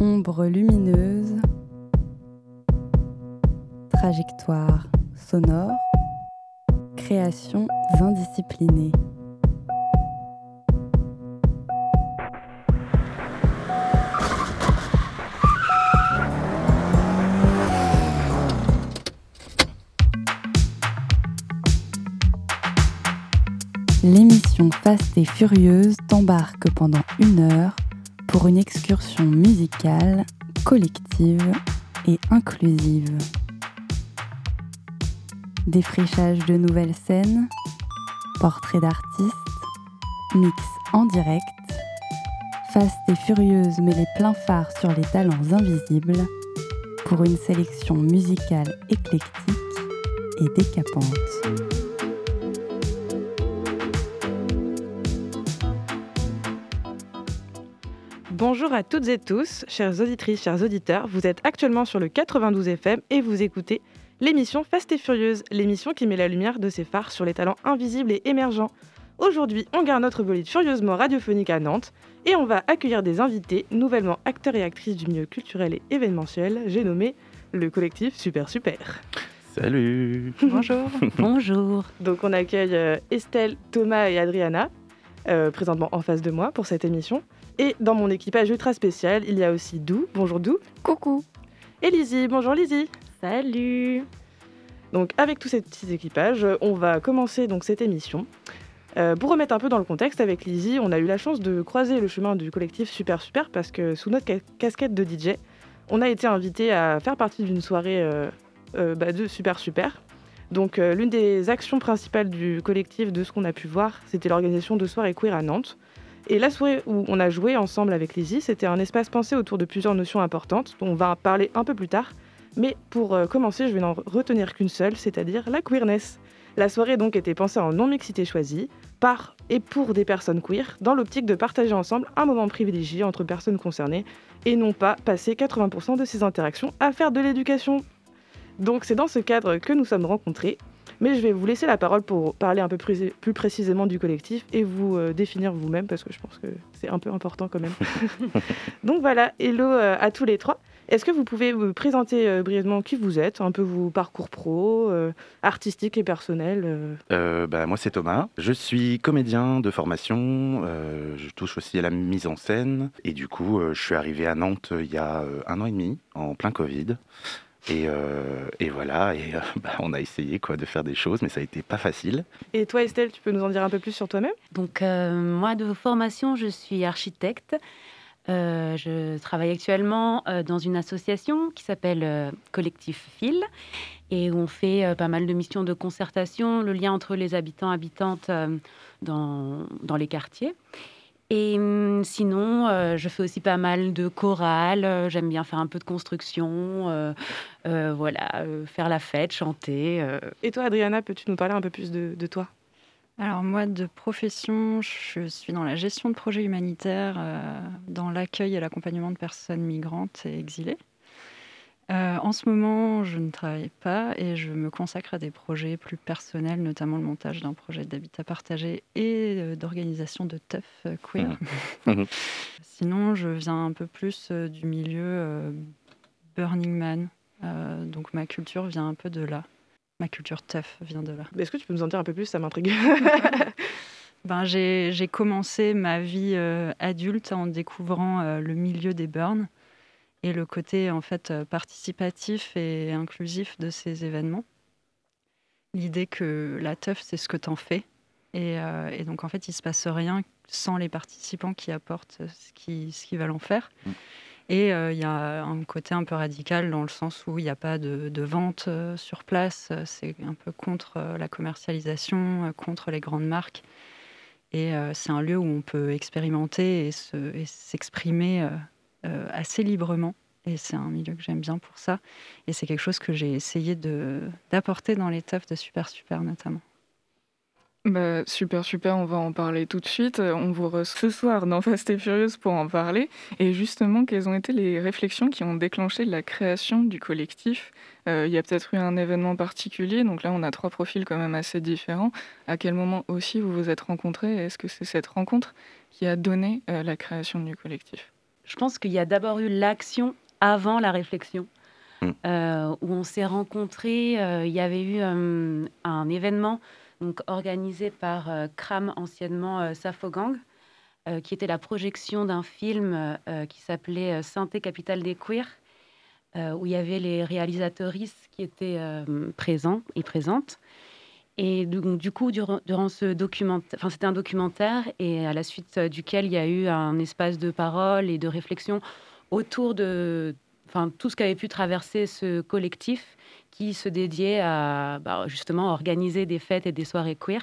Ombre lumineuse, trajectoire sonore, créations indisciplinées. L'émission Fast et Furieuse t'embarque pendant une heure pour une excursion musicale, collective et inclusive. Défrichage de nouvelles scènes, portraits d'artistes, mix en direct, Fast et Furieuse met les pleins phares sur les talents invisibles pour une sélection musicale éclectique et décapante. Bonjour à toutes et tous, chères auditrices, chers auditeurs. Vous êtes actuellement sur le 92 FM et vous écoutez l'émission Fast et Furieuse, l'émission qui met la lumière de ses phares sur les talents invisibles et émergents. Aujourd'hui, on garde notre bolide furieusement radiophonique à Nantes et on va accueillir des invités, nouvellement acteurs et actrices du milieu culturel et événementiel. J'ai nommé le collectif Super Super. Salut Bonjour Bonjour Donc on accueille euh, Estelle, Thomas et Adriana, euh, présentement en face de moi pour cette émission. Et dans mon équipage ultra spécial, il y a aussi Dou. Bonjour Dou. Coucou. Et Lizzie. Bonjour Lizzie. Salut. Donc avec tous ces petits équipages, on va commencer donc cette émission. Euh, pour remettre un peu dans le contexte, avec Lizzie, on a eu la chance de croiser le chemin du collectif Super Super parce que sous notre ca- casquette de DJ, on a été invité à faire partie d'une soirée euh, euh, bah, de Super Super. Donc l'une des actions principales du collectif, de ce qu'on a pu voir, c'était l'organisation de soirées queer à Nantes. Et la soirée où on a joué ensemble avec Lizzie, c'était un espace pensé autour de plusieurs notions importantes, dont on va parler un peu plus tard. Mais pour euh, commencer, je vais n'en retenir qu'une seule, c'est-à-dire la queerness. La soirée donc était pensée en non-mixité choisie, par et pour des personnes queer, dans l'optique de partager ensemble un moment privilégié entre personnes concernées, et non pas passer 80% de ces interactions à faire de l'éducation. Donc c'est dans ce cadre que nous sommes rencontrés, mais je vais vous laisser la parole pour parler un peu plus, plus précisément du collectif et vous euh, définir vous-même, parce que je pense que c'est un peu important quand même. Donc voilà, hello euh, à tous les trois. Est-ce que vous pouvez vous présenter euh, brièvement qui vous êtes, un peu vos parcours pro, euh, artistique et personnel euh. Bah, Moi, c'est Thomas. Je suis comédien de formation. euh, je touche aussi à la mise en scène. Et du coup, je suis arrivé à Nantes il y a un an et demi, en plein Covid. Et, euh, et voilà, et euh, bah, on a essayé quoi, de faire des choses, mais ça a été pas facile. Et toi Estelle, tu peux nous en dire un peu plus sur toi-même? Donc, euh, moi, de formation, je suis architecte. Euh, je travaille actuellement euh, dans une association qui s'appelle euh, Collectif Fil et où on fait euh, pas mal de missions de concertation, le lien entre les habitants habitantes euh, dans, dans les quartiers. Et hum, sinon, euh, je fais aussi pas mal de chorale. euh, J'aime bien faire un peu de construction, euh, euh, voilà, euh, faire la fête, chanter. euh, Et toi Adriana, peux-tu nous parler un peu plus de, de toi? Alors moi, de profession, je suis dans la gestion de projets humanitaires, euh, dans l'accueil et l'accompagnement de personnes migrantes et exilées. Euh, en ce moment, je ne travaille pas et je me consacre à des projets plus personnels, notamment le montage d'un projet d'habitat partagé et euh, d'organisation de teuf euh, queer. Mhm. Sinon, je viens un peu plus euh, du milieu euh, Burning Man, Euh, donc ma culture vient un peu de là. Ma culture teuf vient de là. Est-ce que tu peux nous en dire un peu plus? Ça m'intrigue. Ben, j'ai j'ai commencé ma vie euh, adulte en découvrant euh, le milieu des burns et le côté en fait euh, participatif et inclusif de ces événements. L'idée que la teuf, c'est ce que t'en fais. Et, euh, et donc en fait, il se passe rien sans les participants qui apportent ce qu'ils ce qu'ils veulent en faire. Mm. Et euh, il y a un côté un peu radical dans le sens où il n'y a pas de, de vente sur place. C'est un peu contre la commercialisation, contre les grandes marques. Et euh, c'est un lieu où on peut expérimenter et se- et s'exprimer assez librement. Et c'est un milieu que j'aime bien pour ça. Et c'est quelque chose que j'ai essayé d'apporter dans les de Super Super notamment. Bah, super, super, on va en parler tout de suite. Euh, On vous reçoit ce soir dans Fast et Furieuse pour en parler. Et justement, quelles ont été les réflexions qui ont déclenché la création du collectif? Euh, Il y a peut-être eu un événement particulier, donc là on a trois profils quand même assez différents. À quel moment aussi vous vous êtes rencontrés? Est-ce que c'est cette rencontre qui a donné euh, la création du collectif? Je pense qu'il y a d'abord eu l'action avant la réflexion. Mm. euh, où on s'est rencontrés. euh, il y avait eu euh, un événement donc, organisé par CRAM, anciennement Safogang, qui était la projection d'un film qui s'appelait Synthé Capitale des Queers, où il y avait les réalisatrices qui étaient présents et présentes. Et donc, du coup, durant, ce documentaire, enfin, c'était un documentaire, et à la suite euh, duquel il y a eu un espace de parole et de réflexion autour de enfin, tout ce qu'avait pu traverser ce collectif qui se dédiait à bah, justement organiser des fêtes et des soirées queer.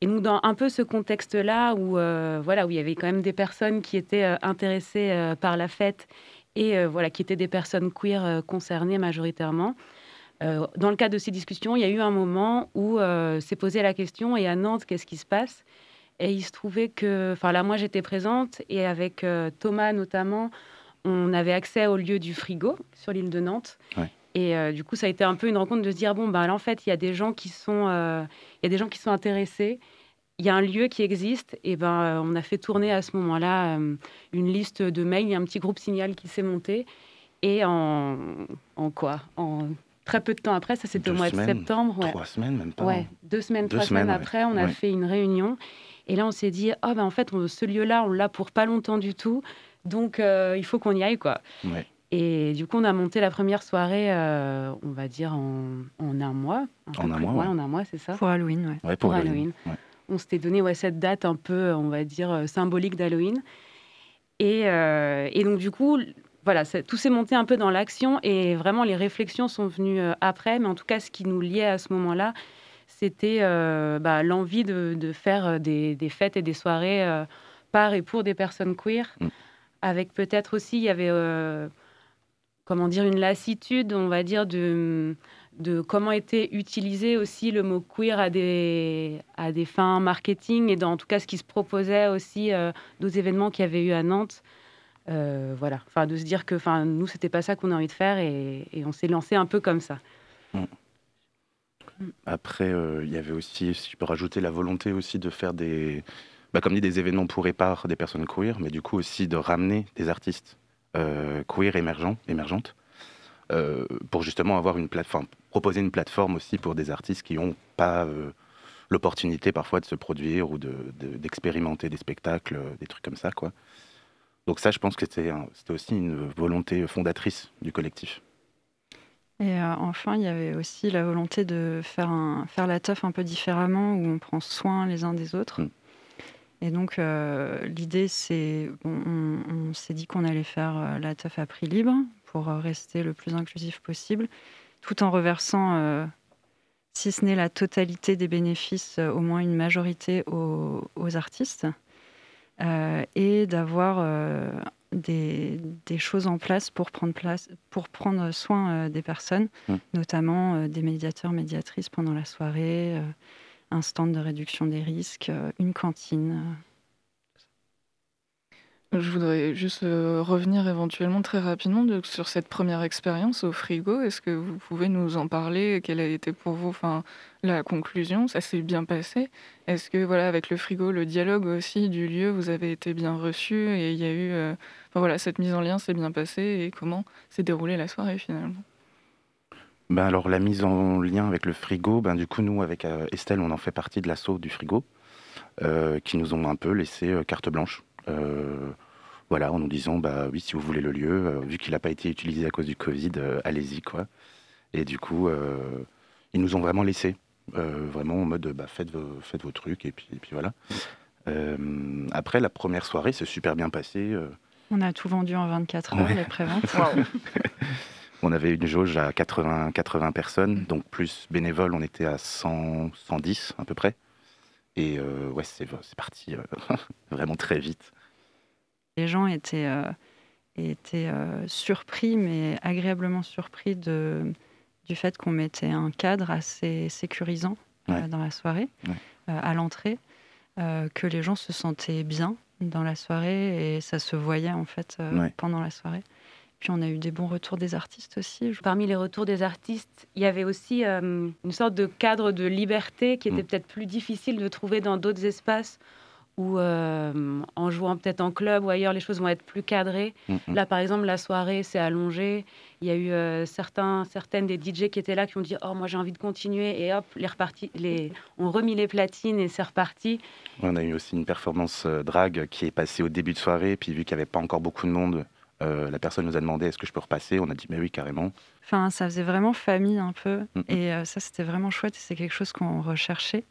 Et donc, dans un peu ce contexte-là, où, euh, voilà, où il y avait quand même des personnes qui étaient euh, intéressées par la fête et voilà, qui étaient des personnes queer concernées majoritairement, euh, dans le cadre de ces discussions, il y a eu un moment où euh, s'est posé la question et à Nantes, qu'est-ce qui se passe? Et il se trouvait que, enfin là, moi j'étais présente et avec euh, Thomas notamment, on avait accès au lieu du frigo sur l'île de Nantes. Ouais. Et euh, du coup, ça a été un peu une rencontre de se dire bon, ben là, en fait, il y a des gens qui sont, il y a des gens qui sont intéressés. Il y a un lieu qui existe, et ben on a fait tourner à ce moment-là une liste de mails. Il y a un petit groupe signal qui s'est monté, et en, en quoi? En très peu de temps après, ça c'était au mois semaines, de septembre. ouais. Trois semaines, même pas. Ouais, deux semaines, Deux trois semaines, semaines, ouais. après, on a Ouais. fait une réunion. Et là, on s'est dit, ah ben en fait, on- ce lieu-là, on l'a pour pas longtemps du tout. Donc, euh, il faut qu'on y aille, quoi. Ouais. Et du coup, on a monté la première soirée, euh, on va dire, en, en un mois. En un mois, ouais. en un mois, c'est ça. Pour Halloween, ouais. Ouais, pour, Pour Halloween. Halloween. Ouais. On s'était donné ouais, cette date un peu, on va dire, euh, symbolique d'Halloween. Et, euh, et donc, du coup, voilà, ça- tout s'est monté un peu dans l'action et vraiment, les réflexions sont venues euh, après. Mais en tout cas, ce qui nous liait à ce moment-là, c'était euh, bah, l'envie de, de faire euh, des, des fêtes et des soirées euh, par et pour des personnes queer. Mm. Avec peut-être aussi, il y avait, euh, comment dire, une lassitude, on va dire, de de comment était utilisé aussi le mot queer à des, à des fins marketing et dans en tout cas ce qui se proposait aussi d'autres événements qu'il y avait eu à Nantes. Euh, voilà, enfin de se dire que enfin nous c'était pas ça qu'on a envie de faire et, et on s'est lancé un peu comme ça. Après, euh, il y avait aussi, si je peux rajouter, la volonté aussi de faire des, bah, comme dit, des événements pour et par des personnes queer, mais du coup aussi de ramener des artistes euh, queer émergents, émergentes, euh, pour justement avoir une plateforme, proposer une plateforme aussi pour des artistes qui n'ont pas l'opportunité parfois de se produire ou de- de- d'expérimenter des spectacles, des trucs comme ça, quoi. Donc ça, je pense que c'était aussi une volonté fondatrice du collectif. Et euh, enfin, il y avait aussi la volonté de faire, un, faire la teuf un peu différemment, où on prend soin les uns des autres. Mm. Et donc, euh, l'idée, c'est, bon, on, on s'est dit qu'on allait faire euh, la teuf à prix libre pour rester le plus inclusif possible, tout en reversant, euh, si ce n'est la totalité des bénéfices, au moins une majorité aux, aux artistes, euh, et d'avoir euh, des, des choses en place pour prendre, place, pour prendre soin euh, des personnes, Mm. notamment des médiateurs, médiatrices pendant la soirée, un stand de réduction des risques, une cantine. Je voudrais juste euh, revenir éventuellement très rapidement de- sur cette première expérience au frigo. Est-ce que vous pouvez nous en parler? Quelle a été pour vous enfin, la conclusion? Ça s'est bien passé Est-ce que voilà, avec le frigo, le dialogue aussi du lieu, vous avez été bien reçu et il y a eu euh, voilà, cette mise en lien s'est bien passée et comment s'est déroulée la soirée finalement? Ben alors la mise en lien avec le frigo, ben du coup nous avec euh, Estelle on en fait partie de l'assaut du frigo, qui nous ont un peu laissé carte blanche. Voilà, en nous disant bah oui si vous voulez le lieu, euh, vu qu'il n'a pas été utilisé à cause du Covid, euh, allez-y quoi. Et du coup euh, ils nous ont vraiment laissé, euh, vraiment en mode bah faites vos, faites vos trucs et puis, et puis voilà. Euh, après la première soirée c'est super bien passé. euh, On a tout vendu en 24 heures, Ouais. les préventes. On avait une jauge à 80, 80 personnes, donc plus bénévoles, on était à 100, 110 à peu près. Et euh, ouais, c'est c'est parti euh, vraiment très vite. Les gens étaient, euh, étaient euh, surpris, mais agréablement surpris de, du fait qu'on mettait un cadre assez sécurisant euh, Ouais. dans la soirée, Ouais. euh, à l'entrée, euh, que les gens se sentaient bien dans la soirée et ça se voyait en fait euh, Ouais. pendant la soirée. Puis on a eu des bons retours des artistes aussi. Parmi les retours des artistes, il y avait aussi euh, une sorte de cadre de liberté qui était Mm. peut-être plus difficile de trouver dans d'autres espaces où en jouant peut-être en club ou ailleurs, les choses vont être plus cadrées. Mm, mm. Là, par exemple, la soirée s'est allongée. Il y a eu certains, certaines des DJ qui étaient là qui ont dit Oh, moi j'ai envie de continuer. Et hop, les les... on remis les platines et c'est reparti. On a eu aussi une performance drag qui est passée au début de soirée. Puis vu qu'il n'y avait pas encore beaucoup de monde, la personne nous a demandé Est-ce que je peux repasser? On a dit Mais oui, carrément. Enfin, ça faisait vraiment famille un peu. Mm, et ça, c'était vraiment chouette. C'est quelque chose qu'on recherchait.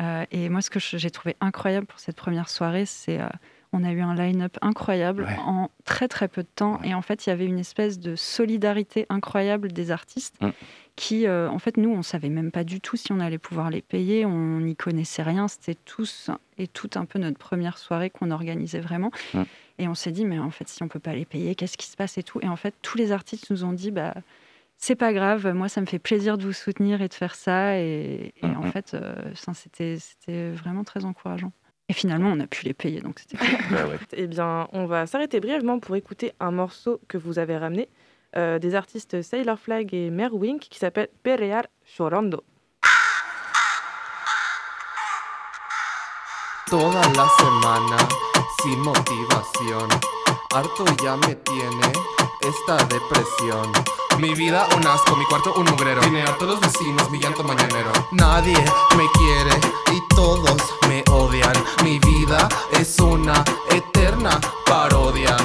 Euh, et moi, ce que j'ai trouvé incroyable pour cette première soirée, c'est euh, on a eu un line-up incroyable en très très peu de temps. Et en fait, il y avait une espèce de solidarité incroyable des artistes mm. qui, euh, en fait, nous, on savait même pas du tout si on allait pouvoir les payer. On n'y connaissait rien. C'était tous et tout un peu notre première soirée qu'on organisait vraiment. Mm. Et on s'est dit, mais en fait, si on peut pas les payer, qu'est-ce qui se passe et tout. Et en fait, tous les artistes nous ont dit, bah c'est pas grave, moi ça me fait plaisir de vous soutenir et de faire ça. Et, en fait, euh, c'était vraiment très encourageant. Et finalement, on a pu les payer, donc c'était cool. Bah eh bien, on va s'arrêter brièvement pour écouter un morceau que vous avez ramené euh, des artistes Sailor Flag et Merwink qui s'appelle Perear Chorando. Toda la semana, sin motivación, harto ya me tiene esta depresión. Mi vida un asco, mi cuarto un mugrero. Vine a todos los vecinos, mi llanto mañanero. Nadie me quiere y todos me odian. Mi vida es una eterna parodia.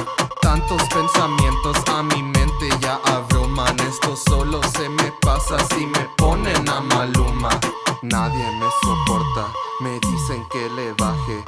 Tantos pensamientos a mi mente ya abruman. Esto solo se me pasa si me ponen a maluma. Nadie me soporta, me dicen que le baje.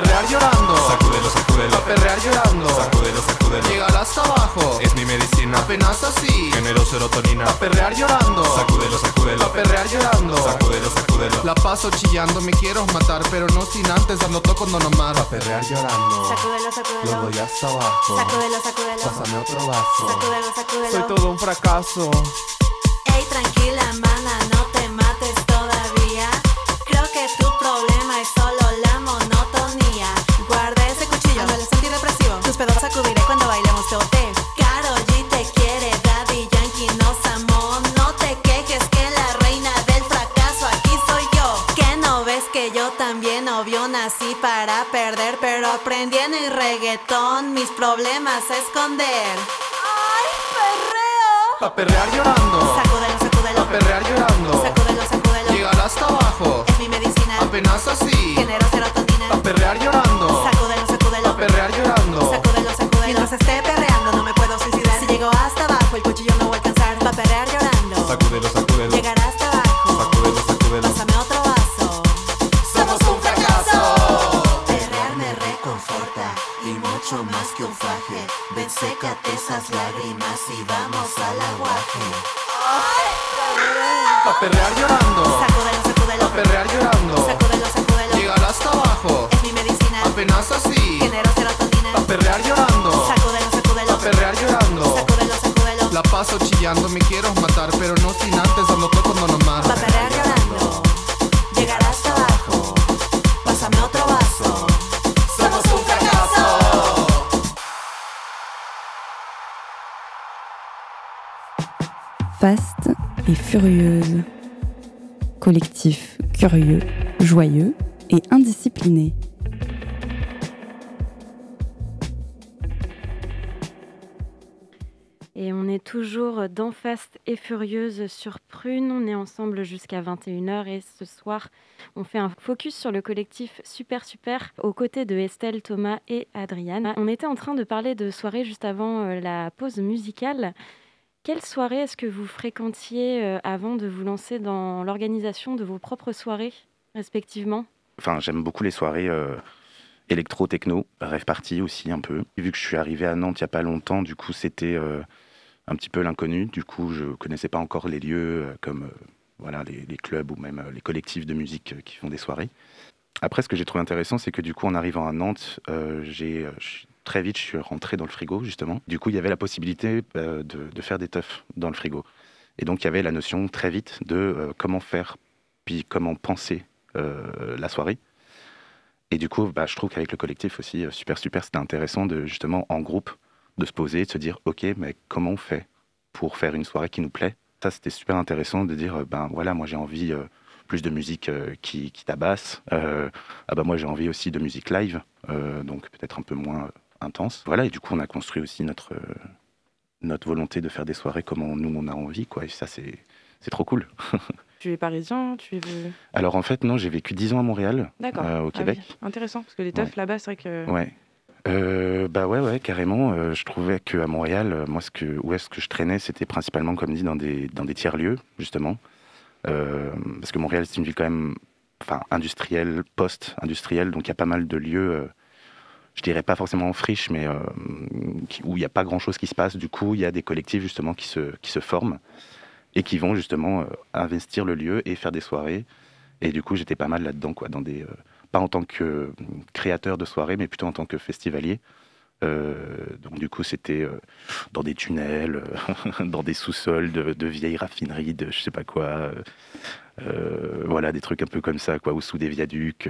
Perrear llorando. Sacúdelo, sacúdelo. Pa' perrear llorando. Sacúdelo, sacúdelo. Llegar hasta abajo. Es mi medicina. Apenas así. Genero serotonina. Pa' perrear llorando. Sacúdelo, sacúdelo. Pa' perrear llorando. Sacúdelo, sacúdelo. La paso chillando, me quiero matar, pero no sin antes dando toco no nomás. Pa' perrear llorando. Sacúdelo, sacúdelo. Lo doy hasta abajo. Sacúdelo, sacúdelo. Pásame otro vaso. Sacúdelo, sacúdelo. Soy todo un fracaso. Ey, tranquila, obvio, nací para perder, pero aprendí en el reggaetón mis problemas a esconder. ¡Ay, perreo! Pa' perrear llorando. Sacúdelo, sacúdelo. Pa' perrear llorando. Sacúdelo, sacúdelo. Llegar hasta abajo. Es mi medicina. Apenas así. Genero serotonina. Pa' perrear llorando. Sacúdelo, sacúdelo. Pa' perrear llorando. Sacúdelo, sacúdelo. Mientras esté Pa' perrear llorando. Sacúdelo, sacúdelo. Pa' perrear llorando. Sacúdelo, sacúdelo. Llegar hasta abajo. Es mi medicina. Apenas así. Genero serotonina. Pa' perrear llorando. Sacúdelo, sacúdelo. Pa' perrear llorando. Sacúdelo, sacúdelo. La paso chillando, me quiero matar, pero no sin antes dando toco no nomás. Pa' perrear llorando. Llegar hasta abajo. Pásame otro vaso. Somos un fracaso. Faste et furieuse. Collectif curieux, joyeux et indiscipliné. Et on est toujours dans Fast et Furieuse sur Prune. On est ensemble jusqu'à 21h et ce soir, on fait un focus sur le collectif Super Super aux côtés de Estelle, Thomas et Adriane. On était en train de parler de soirée juste avant euh, la pause musicale. Quelle soirée est-ce que vous fréquentiez euh, avant de vous lancer dans l'organisation de vos propres soirées, respectivement? Enfin, j'aime beaucoup les soirées euh, électro-techno, rêve party aussi un peu. Vu que je suis arrivé à Nantes il n'y a pas longtemps, du coup, c'était euh, un petit peu l'inconnu. Du coup, je connaissais pas encore les lieux comme voilà, les, clubs ou même les collectifs de musique qui font des soirées. Après, ce que j'ai trouvé intéressant, c'est que du coup, en arrivant à Nantes, j'ai très vite, je suis rentré dans le frigo, justement. Du coup, il y avait la possibilité euh, de, faire des teufs dans le frigo. Et donc, il y avait la notion très vite de euh, comment faire, puis comment penser euh, la soirée. Et du coup, bah, je trouve qu'avec le collectif aussi, super, super, c'était intéressant de justement, en groupe, de se poser, de se dire, OK, mais comment on fait pour faire une soirée qui nous plaît? Ça, c'était super intéressant de dire, ben voilà, moi j'ai envie plus de musique qui, qui, tabasse. ah bah moi j'ai envie aussi de musique live, donc peut-être un peu moins intense. Voilà, et du coup on a construit aussi notre, notre volonté de faire des soirées comme nous on a envie, quoi. Et ça c'est trop cool. Tu es parisien tu es... Alors en fait, non, j'ai vécu 10 ans à Montréal, au ah Québec. Intéressant, parce que les teufs là-bas, c'est vrai que. Ouais. Euh, bah ouais, ouais, carrément. Euh, je trouvais qu'à Montréal, euh, moi, ce que, où est-ce que je traînais, c'était principalement, comme dit, dans des, dans des tiers-lieux, justement. parce que Montréal, c'est une ville quand même enfin, industrielle, post-industrielle, donc il y a pas mal de lieux, je dirais pas forcément en friche, mais où il n'y a pas grand-chose qui se passe. Du coup, il y a des collectifs, justement, qui se, qui se forment et qui vont, justement, investir le lieu et faire des soirées. Et du coup, j'étais pas mal là-dedans, quoi, dans des pas en tant que créateur de soirée, mais plutôt en tant que festivalier. Euh, donc du coup, c'était euh, dans des tunnels, euh, dans des sous-sols de, vieilles raffineries, de je sais pas quoi, voilà, des trucs un peu comme ça, quoi, ou sous des viaducs,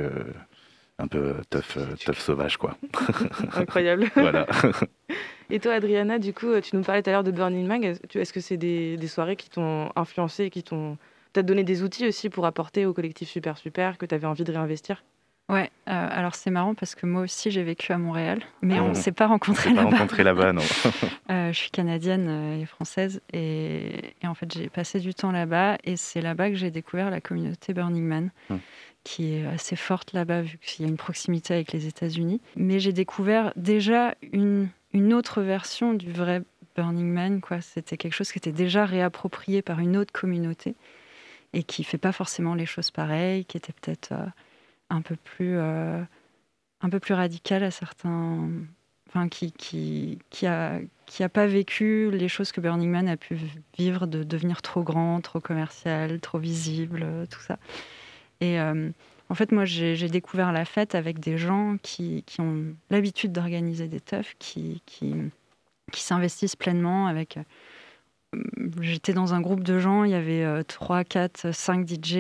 un peu tough, tough sauvage, quoi. Incroyable. voilà. Et toi, Adriana, du coup, tu nous parlais tout à l'heure de Burning Man. Est-ce que c'est des, des, soirées qui t'ont influencé et qui t'ont peut-être donné des outils aussi pour apporter au collectif Super Super que tu avais envie de réinvestir? Ouais, euh, alors c'est marrant parce que moi aussi j'ai vécu à Montréal, mais on ne s'est pas rencontrés là-bas. rencontrés là-bas, non. euh, je suis canadienne euh, et française et, et en fait j'ai passé du temps là-bas et c'est là-bas que j'ai découvert la communauté Burning Man. Hum. Qui est assez forte là-bas vu qu'il y a une proximité avec les États-Unis. Mais j'ai découvert déjà une, autre version du vrai Burning Man. Quoi. C'était quelque chose qui était déjà réapproprié par une autre communauté et qui fait pas forcément les choses pareilles, qui était peut-être euh, un peu plus euh, un peu plus radical à certains enfin qui qui qui qui a pas vécu les choses que Burning Man a pu vivre de devenir trop grand, trop commercial, trop visible, euh, tout ça. Et euh, en fait, moi, j'ai découvert la fête avec des gens qui, ont l'habitude d'organiser des teufs, qui, s'investissent pleinement avec J'étais dans un groupe de gens, il y avait 3, 4, 5 DJ,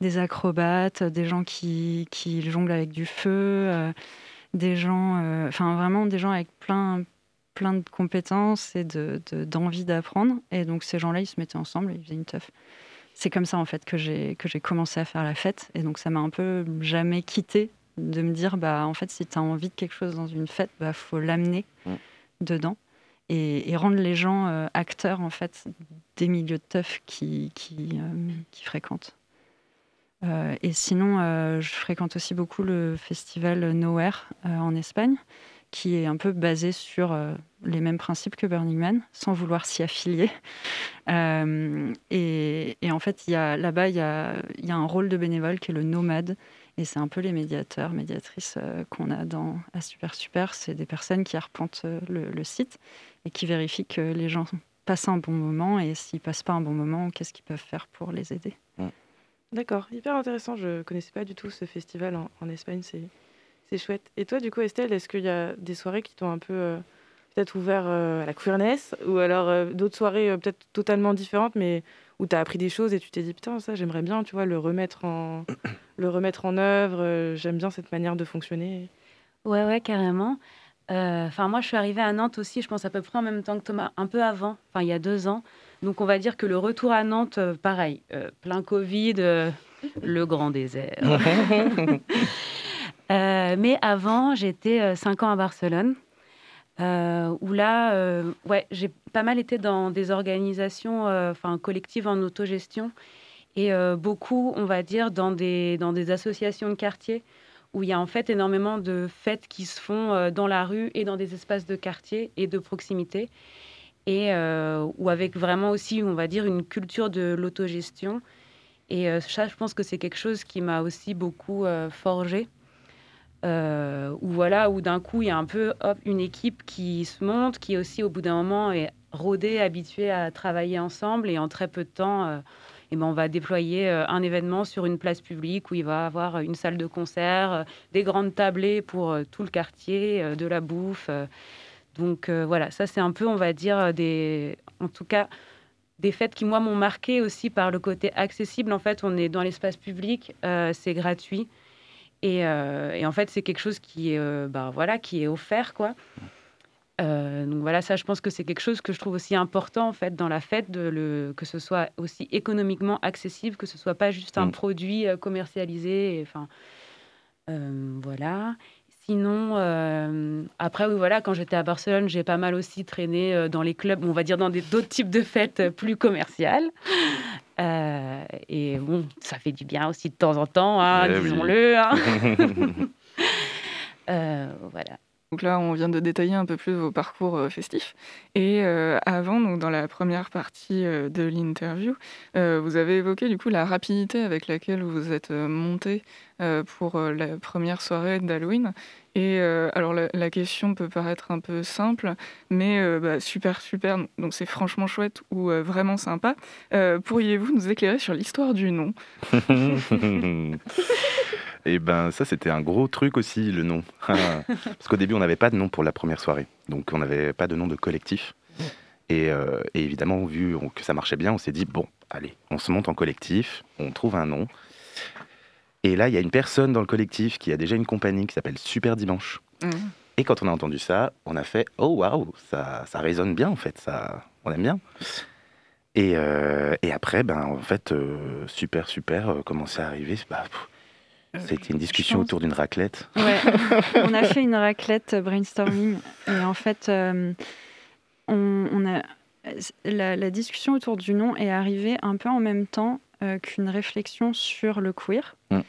des acrobates, des gens qui, jonglent avec du feu, euh, des gens, euh, enfin vraiment des gens avec plein, de compétences et d'envie de, d'envie d'apprendre. Et donc ces gens-là, ils se mettaient ensemble et ils faisaient une teuf. C'est comme ça en fait que j'ai commencé à faire la fête. Et donc ça m'a un peu jamais quitté de me dire, bah en fait si tu as envie de quelque chose dans une fête, bah faut l'amener mmh. dedans et, rendre les gens euh, acteurs en fait des milieux de teuf qui, qui, euh, qui fréquentent. Euh, et sinon, je fréquente aussi beaucoup le festival Nowhere en Espagne, qui est un peu basé sur les mêmes principes que Burning Man, sans vouloir s'y affilier. Et, et, en fait, là-bas, il y a, y a, un rôle de bénévole qui est le nomade, et c'est un peu les médiateurs, médiatrices qu'on a dans à Super Super. C'est des personnes qui arpentent le, le, site et qui vérifient que les gens passent un bon moment et s'ils passent pas un bon moment, qu'est-ce qu'ils peuvent faire pour les aider? D'accord, hyper intéressant. Je connaissais pas du tout ce festival en, Espagne, c'est chouette. Et toi, du coup, Estelle, est-ce qu'il y a des soirées qui t'ont un peu euh, peut-être ouvert euh, à la queerness ou alors euh, d'autres soirées peut-être totalement différentes, mais où tu as appris des choses et tu t'es dit putain, ça j'aimerais bien, tu vois, le remettre en, le remettre en œuvre. J'aime bien cette manière de fonctionner. Ouais, ouais, carrément. Euh, enfin, moi, je suis arrivée à Nantes aussi, je pense à peu près en même temps que Thomas, un peu avant, enfin, il y a deux ans. Donc, on va dire que le retour à Nantes, pareil, euh, plein Covid, le grand désert. mais avant, j'étais cinq ans à Barcelone, où là, ouais, j'ai pas mal été dans des organisations, enfin, collectives en autogestion, et beaucoup, on va dire, dans des, dans des associations de quartier où il y a en fait énormément de fêtes qui se font euh, dans la rue et dans des espaces de quartier et de proximité, et euh, où avec vraiment aussi, on va dire, une culture de l'autogestion. Et euh, ça, je pense que c'est quelque chose qui m'a aussi beaucoup forgé. Où voilà, où d'un coup, il y a un peu une équipe qui se monte, qui aussi, au bout d'un moment, est rodée, habituée à travailler ensemble, et en très peu de temps eh ben, on va déployer euh, un événement sur une place publique où il va avoir une salle de concert, euh, des grandes tablées pour euh, tout le quartier, de la bouffe. Donc voilà, ça c'est un peu, on va dire, des, en tout cas, des fêtes qui moi m'ont marqué aussi par le côté accessible. En fait, on est dans l'espace public, c'est gratuit. Et, en fait, c'est quelque chose qui est, bah, voilà, qui est offert, quoi. Euh, donc voilà, ça, je pense que c'est quelque chose que je trouve aussi important en fait dans la fête, de le, que ce soit aussi économiquement accessible, que ce soit pas juste un Mm. produit euh, commercialisé. Enfin, euh, voilà. Sinon, euh, après, oui, voilà, quand j'étais à Barcelone, j'ai pas mal aussi traîné euh, dans les clubs, on va dire dans d'autres types de fêtes euh, plus commerciales. Euh, et bon, ça fait du bien aussi de temps en temps, hein, Eh oui. disons-le. hein. Euh, voilà. Donc là, on vient de détailler un peu plus vos parcours euh, festifs. Et euh, avant, donc dans la première partie euh, de l'interview, euh, vous avez évoqué du coup la rapidité avec laquelle vous êtes monté euh, pour la première soirée d'Halloween. Et euh, alors la, la question peut paraître un peu simple, mais euh, bah, super super. Donc c'est franchement chouette ou euh, vraiment sympa. Euh, Pourriez-vous nous éclairer sur l'histoire du nom? Et ben ça c'était un gros truc aussi le nom. Parce qu'au début on n'avait pas de nom pour la première soirée. Donc on n'avait pas de nom de collectif. Et, euh, et évidemment vu que ça marchait bien, on s'est dit bon, allez, on se monte en collectif, on trouve un nom. Et là il y a une personne dans le collectif qui a déjà une compagnie qui s'appelle Super Dimanche. Mhm. Et quand on a entendu ça, on a fait oh waouh, ça, ça résonne bien en fait, ça, on aime bien. Et, euh, et après, ben en fait, euh, super super euh, commençait à arriver. Bah, pff, c'était une discussion autour d'une raclette. Ouais, on a fait une raclette brainstorming et en fait, euh, on, on a la, la discussion autour du nom est arrivée un peu en même temps euh, qu'une réflexion sur le queer Mm.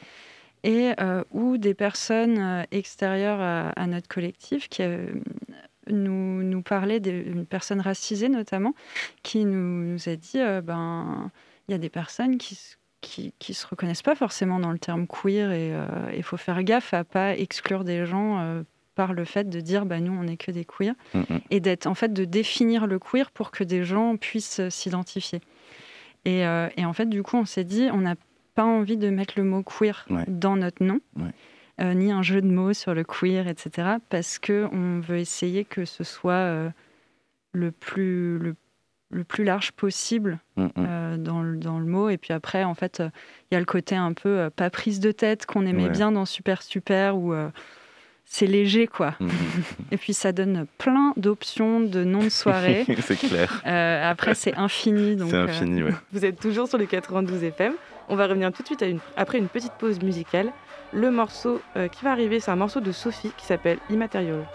et euh, où des personnes extérieures à, à notre collectif qui nous, nous parlaient d'une personne racisée notamment qui nous, nous a dit ben il y a des personnes qui se qui, qui se reconnaissent pas forcément dans le terme queer et il faut faire gaffe à pas exclure des gens euh, par le fait de dire bah nous on n'est que des queers Mm, mm. et d'être en fait de définir le queer pour que des gens puissent euh, s'identifier et, euh, et en fait du coup on s'est dit on n'a pas envie de mettre le mot queer Ouais. dans notre nom Ouais. euh, ni un jeu de mots sur le queer etc parce que on veut essayer que ce soit euh, le plus le, le plus large possible Mm, mm. euh, dans, le, dans le mot. Et puis après, en fait, euh, il y a le côté un peu euh, pas prise de tête qu'on aimait Ouais. bien dans Super Super, où euh, c'est léger, quoi. Mm. Et puis ça donne plein d'options de noms de soirée. c'est clair. Euh, après, c'est infini. donc, C'est euh, infini, ouais. Vous êtes toujours sur les 92 FM. On va revenir tout de suite à une- après une petite pause musicale. Le morceau euh, qui va arriver, c'est un morceau de Sophie qui s'appelle Immaterial.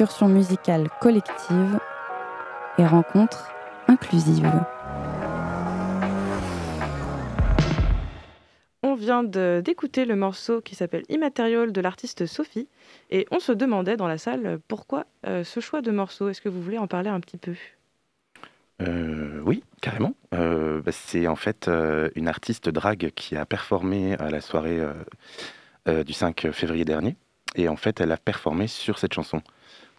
Excursion musicale collective et rencontre inclusive. On vient d'écouter le morceau qui s'appelle Immatériel de l'artiste Sophie et on se demandait dans la salle pourquoi euh, ce choix de morceau. Est-ce que vous voulez en parler un petit peu? Euh, oui, carrément. Euh, bah, c'est en fait euh, une artiste drague qui a performé à la soirée euh, euh, du 5 février dernier. Et en fait, elle a performé sur cette chanson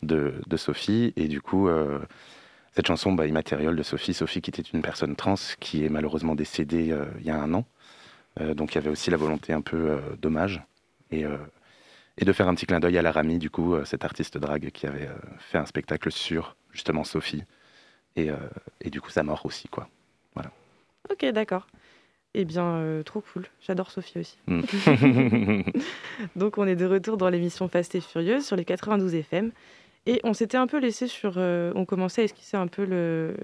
de, de Sophie. Et du coup, euh, cette chanson, bah, Immatériel de Sophie, Sophie qui était une personne trans qui est malheureusement décédée euh, il y a un an. Euh, donc il y avait aussi la volonté un peu d'hommage. Et, et de faire un petit clin d'œil à la Rami, du coup, cette artiste drague qui avait fait un spectacle sur justement Sophie. Et, et du coup, sa mort aussi, quoi. Ok, d'accord. Eh bien, euh, trop cool. J'adore Sophie aussi. Mm. Donc, on est de retour dans l'émission Fast et Furieuse sur les 92 FM. Et on s'était un peu laissé sur. euh, on commençait à esquisser un peu le,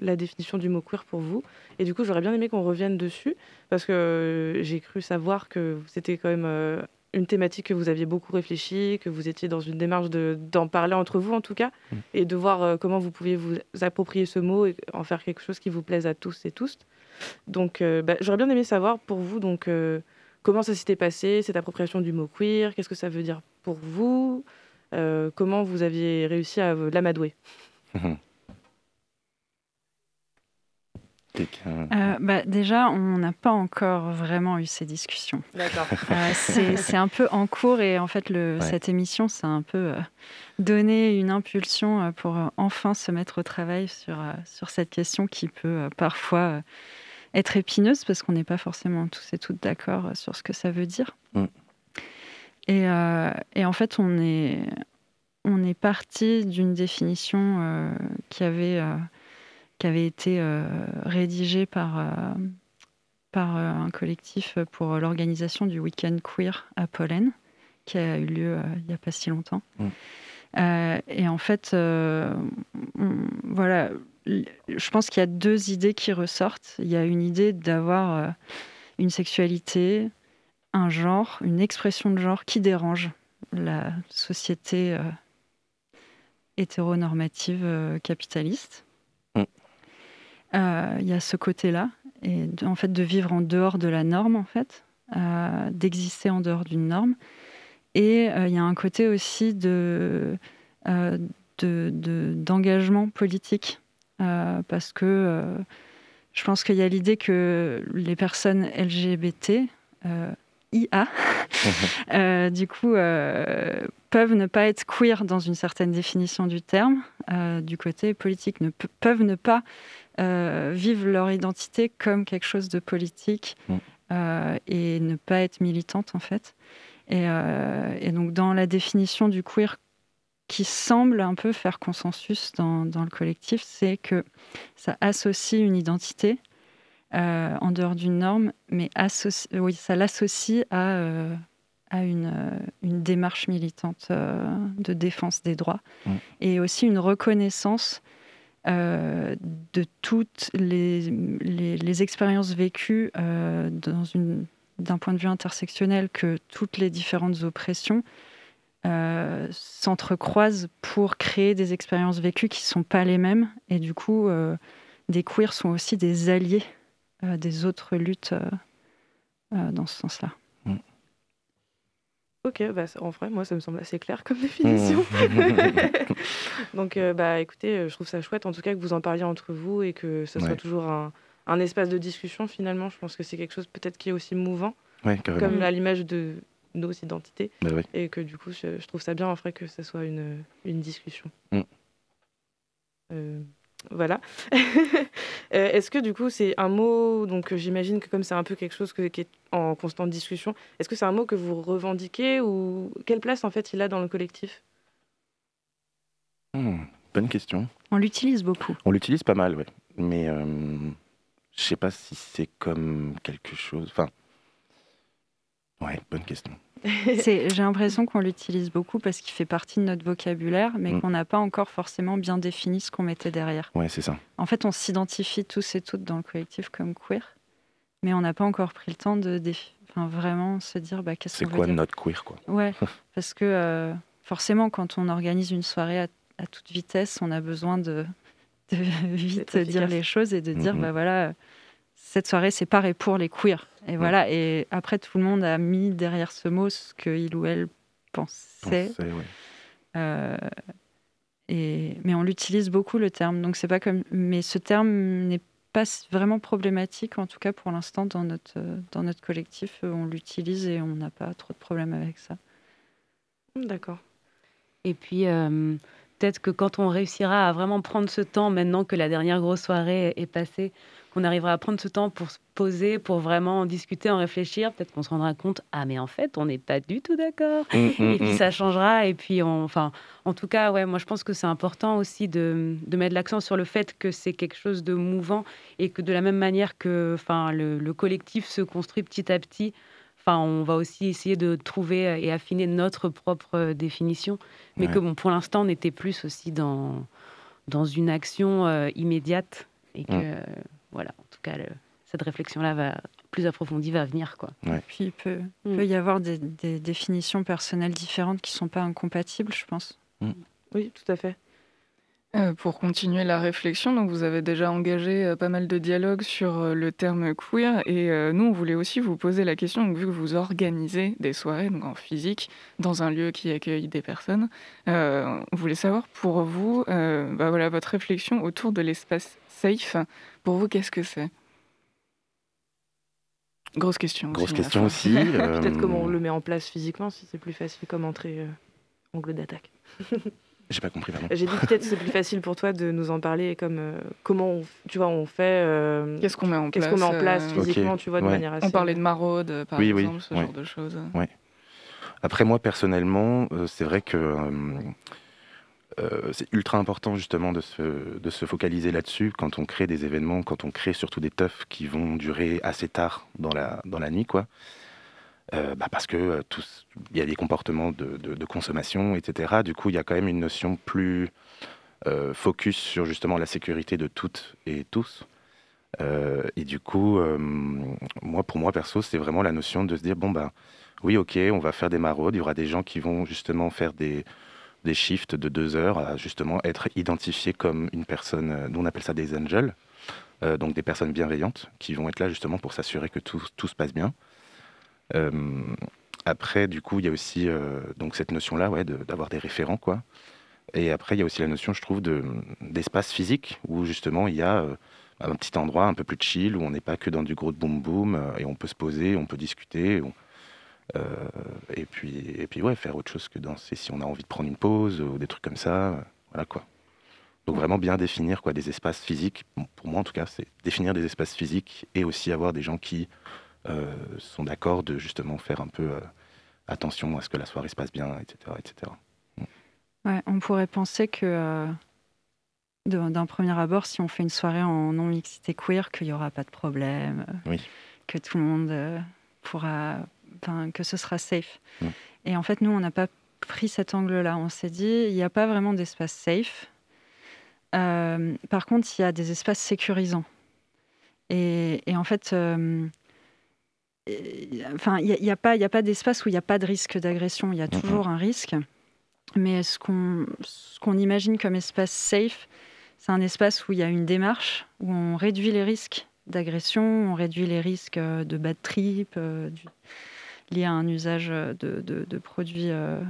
la définition du mot queer pour vous. Et du coup, j'aurais bien aimé qu'on revienne dessus. Parce que euh, j'ai cru savoir que c'était quand même euh, une thématique que vous aviez beaucoup réfléchi, que vous étiez dans une démarche de- d'en parler entre vous en tout cas. Mm. Et de voir comment vous pouviez vous approprier ce mot et en faire quelque chose qui vous plaise à tous et tous. Donc, bah, j'aurais bien aimé savoir pour vous donc comment ça s'était passé, cette appropriation du mot queer, qu'est-ce que ça veut dire pour vous, euh, comment vous aviez réussi à l'amadouer. Quelqu'un- Euh, bah, déjà, on n'a pas encore vraiment eu ces discussions. D'accord. Euh, c'est un peu en cours et en fait, le, Ouais. cette émission, ça a un peu euh, donné une impulsion euh, pour euh, enfin se mettre au travail sur, euh, sur cette question qui peut euh, parfois euh, être épineuse parce qu'on n'est pas forcément tous et toutes d'accord euh, sur ce que ça veut dire. Mm. Et, euh, et en fait, on est, on est parti d'une définition euh, qui avait. euh, qui avait été rédigée par, par un collectif pour l'organisation du Week-end Queer à Pollen, qui a eu lieu il n'y a pas si longtemps. Mm. Et en fait, on- voilà, je pense qu'il y a deux idées qui ressortent. Il y a une idée d'avoir une sexualité, un genre, une expression de genre qui dérange la société euh, hétéronormative euh, capitaliste. Mm. Euh, Il y a ce côté-là, et de- en fait de vivre en dehors de la norme, en fait, euh, d'exister en dehors d'une norme. Et il y a un côté aussi de de- de- d'engagement politique, parce que je pense qu'il y a l'idée que les personnes LGBT, euh, IA, euh, du coup, euh, peuvent ne pas être queer dans une certaine définition du terme, euh, du côté politique, ne pe- peuvent ne pas vivre leur identité comme quelque chose de politique Mm. et ne pas être militante en fait. Et, et donc dans la définition du queer qui semble un peu faire consensus dans, dans le collectif, c'est que ça associe une identité euh, en dehors d'une norme, mais associe- oui, ça l'associe à, euh, à une, euh, une démarche militante euh, de défense des droits Mm. et aussi une reconnaissance euh, de toutes les, les, les expériences vécues euh, d'un point de vue intersectionnel que toutes les différentes oppressions euh, s'entrecroisent pour créer des expériences vécues qui ne sont pas les mêmes. Et du coup, euh, des queers sont aussi des alliés euh, des autres luttes euh, euh, dans ce sens-là. Ok, bah, en vrai, moi, ça me semble assez clair comme définition. Donc, euh, bah, écoutez, euh, je trouve ça chouette, en tout cas, que vous en parliez entre vous et que ce soit toujours un, un espace de discussion, finalement. Je pense que c'est quelque chose peut-être qui est aussi mouvant, Ouais, comme à l'image de nos identités. Bah ouais. Et que du coup, je, je trouve ça bien, en vrai, que ça soit une, une discussion. Mm. Euh, voilà. Euh, Est-ce que du coup, c'est un mot, donc euh, j'imagine que comme c'est un peu quelque chose que- qui est en constante discussion, est-ce que c'est un mot que vous revendiquez ou quelle place en fait il a dans le collectif? Hmm, bonne question. On l'utilise beaucoup. On l'utilise pas mal, ouais. Mais euh, je sais pas si c'est comme quelque chose. Enfin. Ouais, bonne question. C'est- J'ai l'impression qu'on l'utilise beaucoup parce qu'il fait partie de notre vocabulaire, mais Mm. qu'on n'a pas encore forcément bien défini ce qu'on mettait derrière. Ouais, c'est ça. En fait, on s'identifie tous et toutes dans le collectif comme queer, mais on n'a pas encore pris le temps de, Enfin, vraiment se dire bah, qu'est-ce C'est qu'on veut quoi dire. notre queer, quoi? Ouais, parce que euh, forcément, quand on organise une soirée à, à toute vitesse, on a besoin de, de vite dire les choses et de dire Mhm. bah voilà, cette soirée c'est par et pour les queers. Et voilà. Et après, tout le monde a mis derrière ce mot ce qu'il ou elle pensait. Ouais. Euh, et, mais on l'utilise beaucoup le terme. Donc c'est pas comme. Mais ce terme n'est pas vraiment problématique, en tout cas pour l'instant dans notre euh, dans notre collectif, euh, on l'utilise et on n'a pas trop de problèmes avec ça. D'accord. Et puis, euh, peut-être que quand on réussira à vraiment prendre ce temps, maintenant que la dernière grosse soirée est passée, qu'on arrivera à prendre ce temps pour se poser, pour vraiment en discuter, en réfléchir, peut-être qu'on se rendra compte, ah mais en fait, on n'est pas du tout d'accord. Hum, hum, Et puis hum. ça changera. Et puis, on- enfin, en tout cas, ouais, moi je pense que c'est important aussi de, de mettre l'accent sur le fait que c'est quelque chose de mouvant et que de la même manière que, enfin, le, le collectif se construit petit à petit. Enfin, on va aussi essayer de trouver et affiner notre propre euh, définition, mais Ouais. que bon, pour l'instant, on était plus aussi dans dans une action euh, immédiate et que Mm. Voilà, en tout cas, le- cette réflexion-là va plus approfondie va venir quoi. Puis il peut, Mm. peut y avoir des, des définitions personnelles différentes qui ne sont pas incompatibles, je pense. Oui, tout à fait. Euh, pour continuer la réflexion, donc vous avez déjà engagé euh, pas mal de dialogues sur euh, le terme queer et nous on voulait aussi vous poser la question, donc, vu que vous organisez des soirées donc en physique dans un lieu qui accueille des personnes, euh, on voulait savoir pour vous, euh, bah voilà votre réflexion autour de l'espace safe. Pour vous, qu'est-ce que c'est? Grosse question. Grosse aussi, à la question fois. aussi. Peut-être comment on le met en place physiquement, si c'est plus facile comme entrée euh, angle d'attaque. J'ai pas compris, pardon. J'ai dit peut-être c'est plus facile pour toi de nous en parler comme euh, comment on, tu vois on fait euh, Qu'est-ce qu'on met en place qu'est-ce qu'on met en place euh, physiquement tu vois de ouais. manière assez On parlait de maraude, par Oui, oui, exemple, ce ouais. genre de choses. Après, moi, personnellement, euh, c'est vrai que euh, euh, c'est ultra important, justement, de se, de se focaliser là-dessus quand on crée des événements, quand on crée surtout des teufs qui vont durer assez tard dans la, dans la nuit, quoi. Euh, bah, parce que euh, il y a des comportements de, consommation, etc. Du coup, il y a quand même une notion plus euh, focus sur justement la sécurité de toutes et tous. Euh, et du coup, moi, pour moi perso, c'est vraiment la notion de se dire bon ben, oui, ok, on va faire des maraudes. Il y aura des gens qui vont justement faire des des shifts de deux heures à justement être identifiés comme une personne. Nous, on appelle ça des angels, donc des personnes bienveillantes qui vont être là justement pour s'assurer que tout, tout se passe bien. Euh, après, du coup, il y a aussi euh, donc cette notion-là, ouais, d'avoir des référents, quoi. Et après, il y a aussi la notion, je trouve, de d'espace physique où justement il y a euh, un petit endroit un peu plus chill où on n'est pas que dans du gros boom boom et on peut se poser, on peut discuter. et puis et puis ouais, faire autre chose que danser si on a envie de prendre une pause ou des trucs comme ça. voilà quoi. Donc vraiment bien définir quoi des espaces physiques. Pour moi en tout cas, c'est définir des espaces physiques et aussi avoir des gens qui sont d'accord de justement faire un peu euh, attention à ce que la soirée se passe bien, etc., etc. Ouais, on pourrait penser que euh, d'un premier abord, si on fait une soirée en non-mixité queer, qu'il n'y aura pas de problème, euh, Oui. que tout le monde euh, pourra, que ce sera safe. Mm. Et en fait, nous, on n'a pas pris cet angle-là. On s'est dit, il n'y a pas vraiment d'espace safe. Euh, par contre, il y a des espaces sécurisants. Et, et en fait, euh, enfin, il n'y a, pas, a d'espace où il n'y a pas de risque d'agression. Il y a toujours un risque. Mais ce qu'on imagine comme espace safe, c'est un espace où il y a une démarche, où on réduit les risques d'agression, on réduit les risques euh, de bad trip, euh, du- liés à un usage euh, de, de- de produits, euh,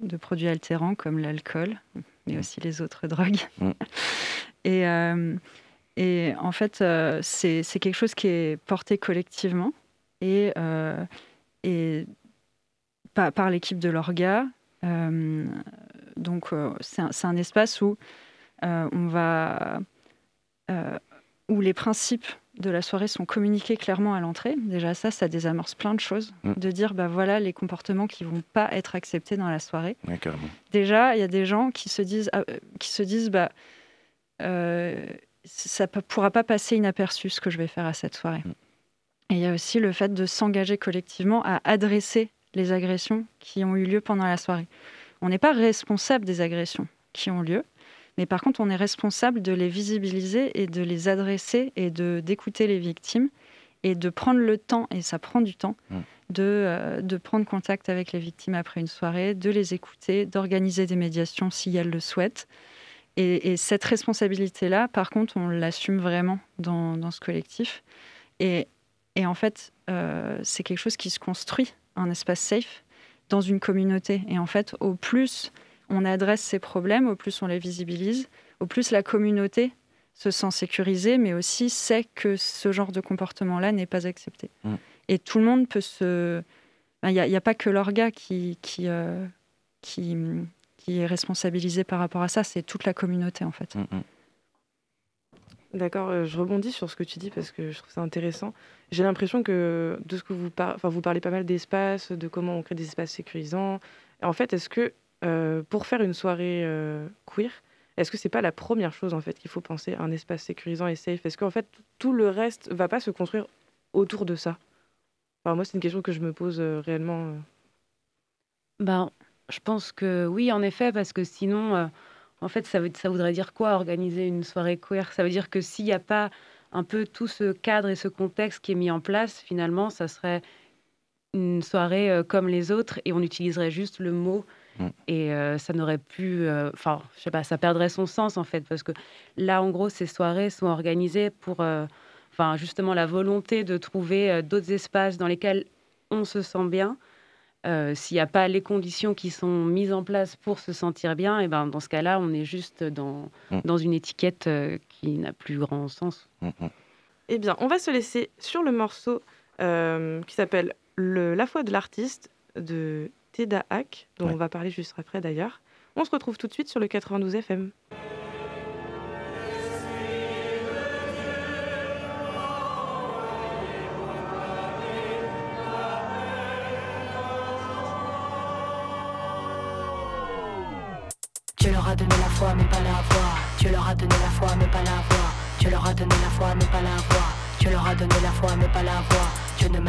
de produits altérants comme l'alcool, mais Mhm. aussi les autres drogues. Mhm. Et, euh, et en fait, euh, c'est quelque chose qui est porté collectivement et, euh, et par, par l'équipe de l'Orga. Euh, donc, euh, c'est un, un espace où on va, où les principes de la soirée sont communiqués clairement à l'entrée. Déjà, ça, ça désamorce plein de choses. Mm. De dire, bah voilà, les comportements qui vont pas être acceptés dans la soirée. Ouais. Déjà, il y a des gens qui se disent, ah, qui se disent, bah, euh, ça ne pourra pas passer inaperçu ce que je vais faire à cette soirée. Mm. Et il y a aussi le fait de s'engager collectivement à adresser les agressions qui ont eu lieu pendant la soirée. On n'est pas responsable des agressions qui ont lieu, mais par contre, on est responsable de les visibiliser et de les adresser et de d'écouter les victimes et de prendre le temps, et ça prend du temps, Mm. de, euh, de prendre contact avec les victimes après une soirée, de les écouter, d'organiser des médiations si elles le souhaitent. Et, et cette responsabilité-là, par contre, on l'assume vraiment dans, dans ce collectif. Et, et en fait, euh, c'est quelque chose qui se construit, un espace safe, dans une communauté. Et en fait, au plus on adresse ces problèmes, au plus on les visibilise, au plus la communauté se sent sécurisée, mais aussi sait que ce genre de comportement-là n'est pas accepté. Mm. Et tout le monde peut se... Il n'y a, pas que l'orga qui, qui, euh, qui, qui est responsabilisé par rapport à ça, c'est toute la communauté en fait. Mm, mm. D'accord, euh, je rebondis sur ce que tu dis parce que je trouve ça intéressant. J'ai l'impression que de ce que vous parlez, enfin vous parlez pas mal d'espace, de comment on crée des espaces sécurisants. En fait, est-ce que euh, pour faire une soirée euh, queer, est-ce que c'est pas la première chose en fait qu'il faut penser un espace sécurisant et safe? Est-ce qu'en fait tout le reste va pas se construire autour de ça? Enfin, moi, c'est une question que je me pose réellement. Ben, je pense que oui, en effet, parce que sinon, en fait, ça, veut- ça voudrait dire quoi organiser une soirée queer? Ça veut dire que s'il n'y a pas un peu tout ce cadre et ce contexte qui est mis en place, finalement, ça serait une soirée euh, comme les autres et on utiliserait juste le mot Mm. et euh, ça n'aurait plus, euh, enfin, je sais pas, ça perdrait son sens en fait, parce que là, en gros, ces soirées sont organisées pour, enfin, justement, la volonté de trouver d'autres espaces dans lesquels on se sent bien. Euh, S'il n'y a pas les conditions qui sont mises en place pour se sentir bien, et ben dans ce cas-là, on est juste dans, Mm. dans une étiquette euh, qui n'a plus grand sens. Mm, mm. Eh bien, on va se laisser sur le morceau euh, qui s'appelle le, La foi de l'artiste de Teda Hack, dont Ouais. on va parler juste après d'ailleurs. On se retrouve tout de suite sur le 92 FM.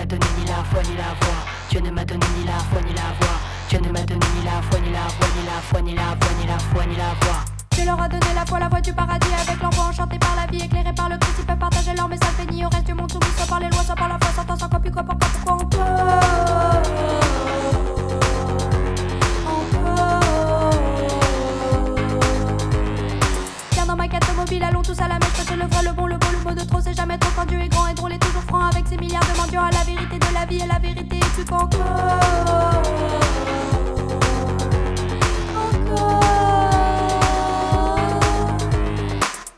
Donné ni la foi ni la voix. Dieu ne m'a donné ni la foi ni la voix. Dieu ne m'a donné ni la foi ni la voix ni la foi ni la voix ni la foi ni la voix. Tu leur as donné la foi, la voix du paradis Avec l'envoi enchanté par la vie, éclairé par le Christ Ils peuvent partager leur message béni au reste du monde soumis Soit par les lois, soit par la foi, sans temps, sans copie, quoi, pourquoi, pourquoi encore Tiens trop C'est jamais trop quand Dieu grand et drôle et toujours franc Avec ses milliards de mendiants à la vérité de la vie Et la vérité est plus qu'encore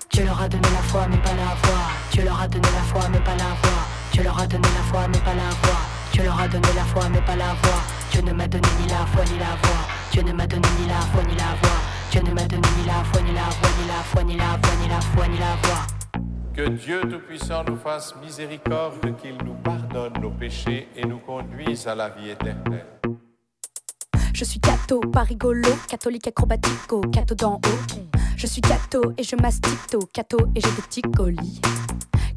Tu leur as donné la foi mais pas la voix. Tu leur as donné la foi mais pas la voix. Tu leur as donné la foi mais pas la voix. Tu leur as donné la foi mais pas la voix. Dieu ne m'a donné ni la foi ni la voix. Dieu ne m'a donné ni la foi ni la voix. Dieu ne m'a donné ni la foi ni la voix ni la foi ni la voix ni la foi ni la voix. Que Dieu Tout-Puissant nous fasse miséricorde, qu'il nous pardonne nos péchés et nous conduise à la vie éternelle. Je suis catho, pas rigolo, catholique acrobatico, catho d'en haut. Je suis catho et je masticto, catho et j'ai des ticolis.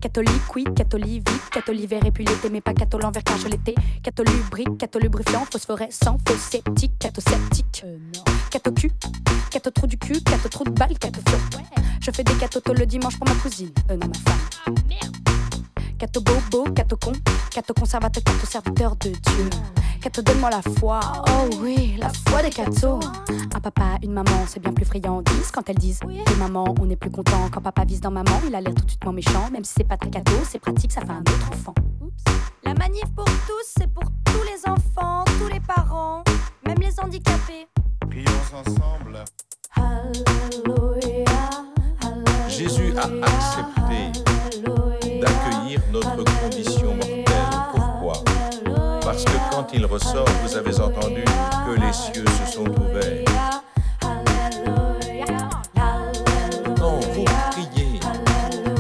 Catholique, oui, catholique, vite, catholique vert et puis l'été, mais pas catho l'envers car je l'étais. Catholubrique, catholubrifiant, phosphorescent, faux sceptique, catho sceptique. Catho cul, catho trou du cul, catho trou de balle, catho flot. Je fais des catho le dimanche pour ma cousine, euh non ma femme. Catho bobo, catho con, catho conservateur, catho serviteur de Dieu. Catho donne-moi la foi, oh oui, la foi des cathos. Un papa, une maman, c'est bien plus friandise quand elles disent Oui, maman, on est plus content quand papa vise dans maman. Il a l'air tout de suite moins méchant, même si c'est pas très catho, c'est pratique, ça fait un autre enfant. La manif pour tous, c'est pour tous les enfants, tous les parents, même les handicapés. Prions ensemble. Alléluia. Jésus a accepté d'accueillir notre condition mortelle. Pourquoi? Parce que quand il ressort, vous avez entendu que les cieux se sont ouverts. Quand vous priez,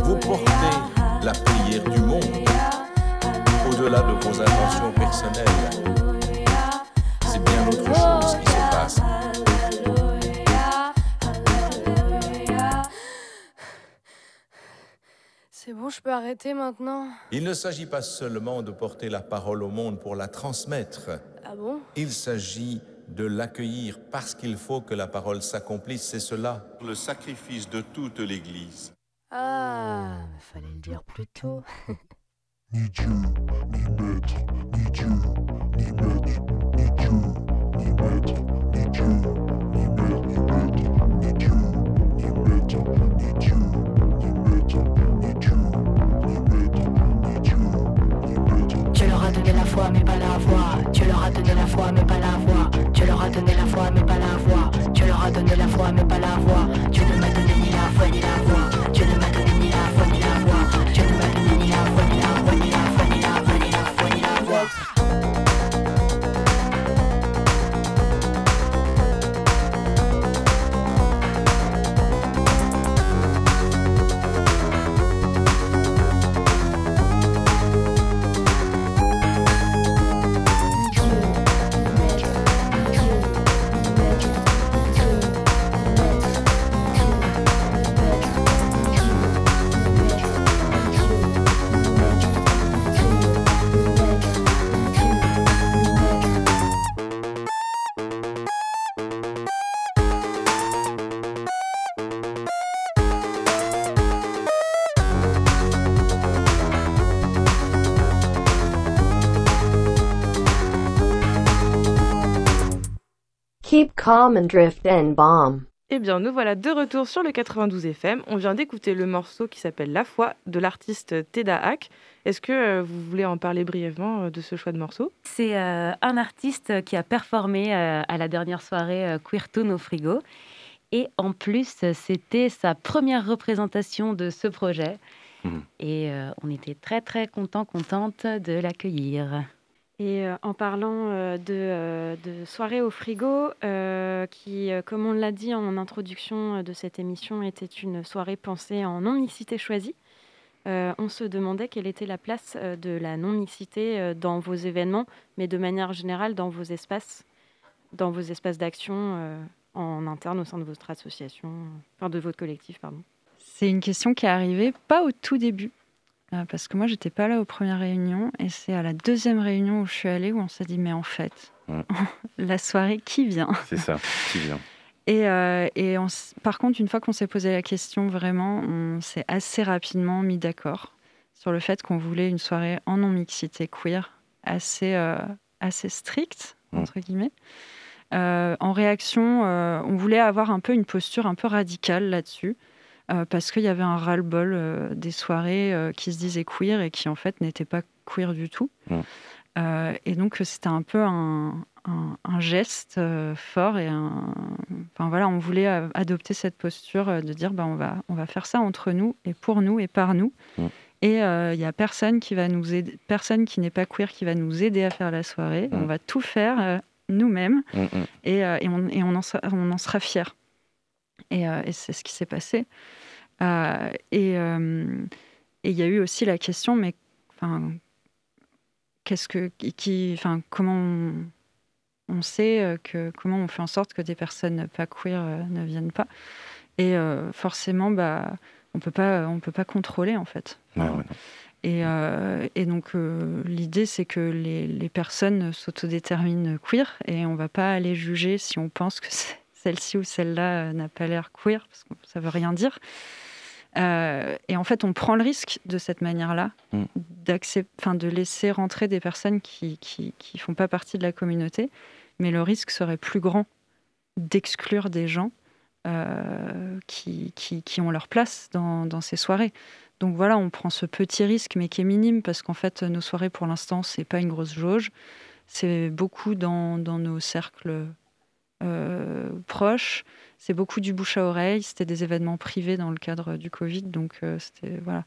vous portez la prière du monde au-delà de vos intentions personnelles. C'est bien autre chose qui se passe. C'est bon, je peux arrêter maintenant. Il ne s'agit pas seulement de porter la parole au monde pour la transmettre. Ah bon? Il s'agit de l'accueillir parce qu'il faut que la parole s'accomplisse, c'est cela. Le sacrifice de toute l'Église. Ah, fallait le dire plus tôt. ni Dieu, ni maître, ni Dieu, ni maître, ni Dieu, ni maître, ni Dieu, foi mais pas la voix. Tu leur as donné la foi mais pas la voix. Tu leur as donné la foi mais pas la voix. Tu leur as donné la foi mais pas la voix. Tu ne m'as donné ni la foi ni la voix. Calm and drift and bomb. Eh bien, nous voilà de retour sur le 92 FM. On vient d'écouter le morceau qui s'appelle La foi de l'artiste Teda Hack. Est-ce que euh, vous voulez en parler brièvement euh, de ce choix de morceau? C'est euh, un artiste qui a performé euh, à la dernière soirée euh, Queertoon au frigo. Et en plus, c'était sa première représentation de ce projet. Mhm. Et euh, on était très, très contents, contentes de l'accueillir. Et euh, en parlant euh, de, euh, de soirée au frigo, qui, comme on l'a dit en introduction de cette émission, était une soirée pensée en non-mixité choisie, on se demandait quelle était la place de la non-mixité dans vos événements, mais de manière générale dans vos espaces, dans vos espaces d'action en interne au sein de votre association, enfin de votre collectif, pardon. C'est une question qui est arrivée pas au tout début, euh, parce que moi, j'étais pas là aux premières réunions, et c'est à la deuxième réunion où je suis allée où on s'est dit, mais en fait, Mm. la soirée, qui vient? C'est ça, qui vient. Et, euh, et on par contre, une fois qu'on s'est posé la question, vraiment, on s'est assez rapidement mis d'accord sur le fait qu'on voulait une soirée en non-mixité queer assez, euh, assez stricte, entre guillemets. Euh, en réaction, on voulait avoir un peu une posture un peu radicale là-dessus, parce qu'il y avait un ras-le-bol euh, des soirées euh, qui se disaient queer et qui en fait n'étaient pas queer du tout. Euh, et donc c'était un peu un, un- un geste euh, fort et un, enfin voilà, on voulait euh, adopter cette posture euh, de dire bah, on va on va faire ça entre nous et pour nous et par nous. Et il y a personne qui va nous aider, personne qui n'est pas queer qui va nous aider à faire la soirée. On va tout faire euh, nous-mêmes et, euh, et on, et on en sera, on en sera fiers. Et, euh, et c'est ce qui s'est passé. Euh, et euh, et il y a eu aussi la question, mais enfin, qu'est-ce que, qui, enfin, comment on, on sait que, comment on fait en sorte que des personnes pas queer ne viennent pas Et forcément, bah, on peut pas, on peut pas contrôler en fait. Ouais. Et, euh, et donc, euh, l'idée, c'est que les, les personnes s'autodéterminent queer et on va pas aller juger si on pense que c'est- celle-ci ou celle-là euh, n'a pas l'air queer, parce que ça veut rien dire. Euh, et en fait, on prend le risque de cette manière-là, Mm. enfin, de laisser rentrer des personnes qui qui, qui font pas partie de la communauté, mais le risque serait plus grand d'exclure des gens euh, qui, qui, qui ont leur place dans, dans ces soirées. Donc voilà, on prend ce petit risque, mais qui est minime, parce qu'en fait, nos soirées, pour l'instant, c'est pas une grosse jauge. C'est beaucoup dans, dans nos cercles euh, proches. C'est beaucoup du bouche à oreille. C'était des événements privés dans le cadre du Covid, donc euh, c'était voilà.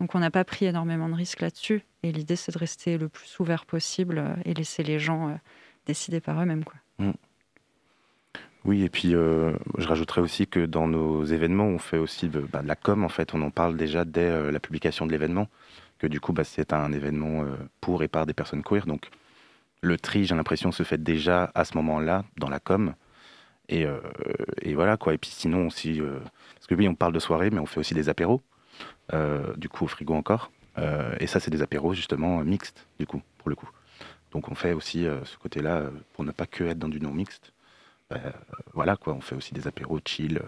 Donc on n'a pas pris énormément de risques là-dessus. Et l'idée, c'est de rester le plus ouvert possible euh, et laisser les gens décider par eux-mêmes, quoi. Mm. Oui, et puis je rajouterais aussi que dans nos événements, on fait aussi de, bah, de la com, en fait, on en parle déjà dès la publication de l'événement, que du coup, bah, c'est un événement pour et par des personnes queer, donc le tri, j'ai l'impression, se fait déjà à ce moment-là, dans la com, et, euh, voilà, quoi, et puis sinon aussi, euh, parce que oui, on parle de soirée, mais on fait aussi des apéros, euh, du coup, au frigo encore, et ça, c'est des apéros, justement, mixtes, du coup, pour le coup. Donc on fait aussi ce côté-là, pour ne pas que être dans du non-mixte, bah, euh, voilà quoi, on fait aussi des apéros chill,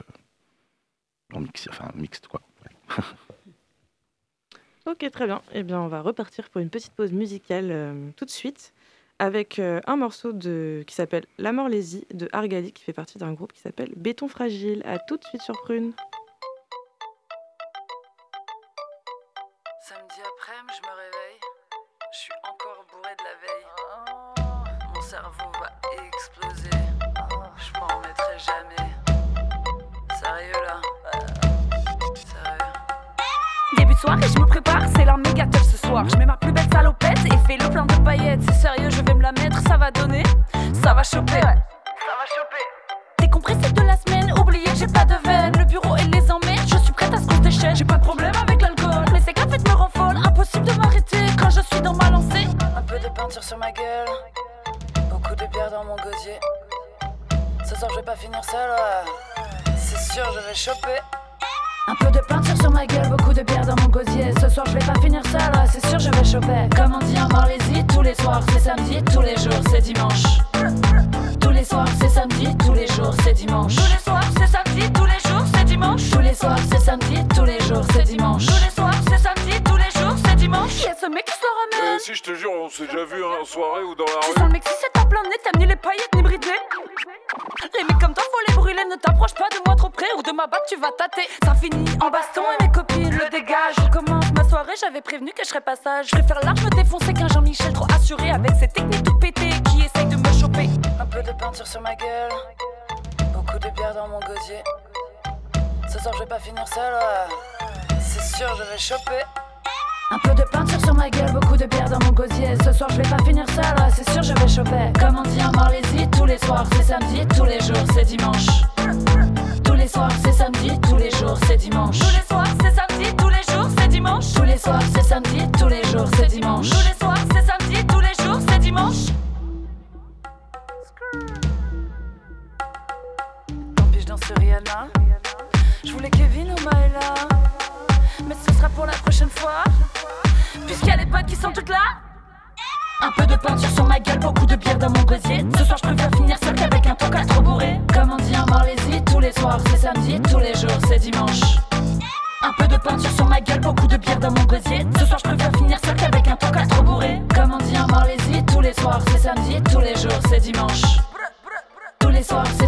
en mix, enfin mixte quoi. Ok, très bien. Eh bien, on va repartir pour une petite pause musicale tout de suite avec euh, un morceau de, qui s'appelle La Morlésie de Argali qui fait partie d'un groupe qui s'appelle Béton Fragile. À tout de suite sur Prune. Samedi après, je me réveille. Je suis encore bourré de la veille. Mon cerveau va exploser. Je m'en remettrai jamais. Sérieux là? Sérieux Début de soirée, je me prépare, c'est la méga teuf ce soir. Je mets ma plus le plein de paillettes. C'est sérieux, je vais me la mettre, ça va donner, ça va choper. Ça va choper. Décompressé de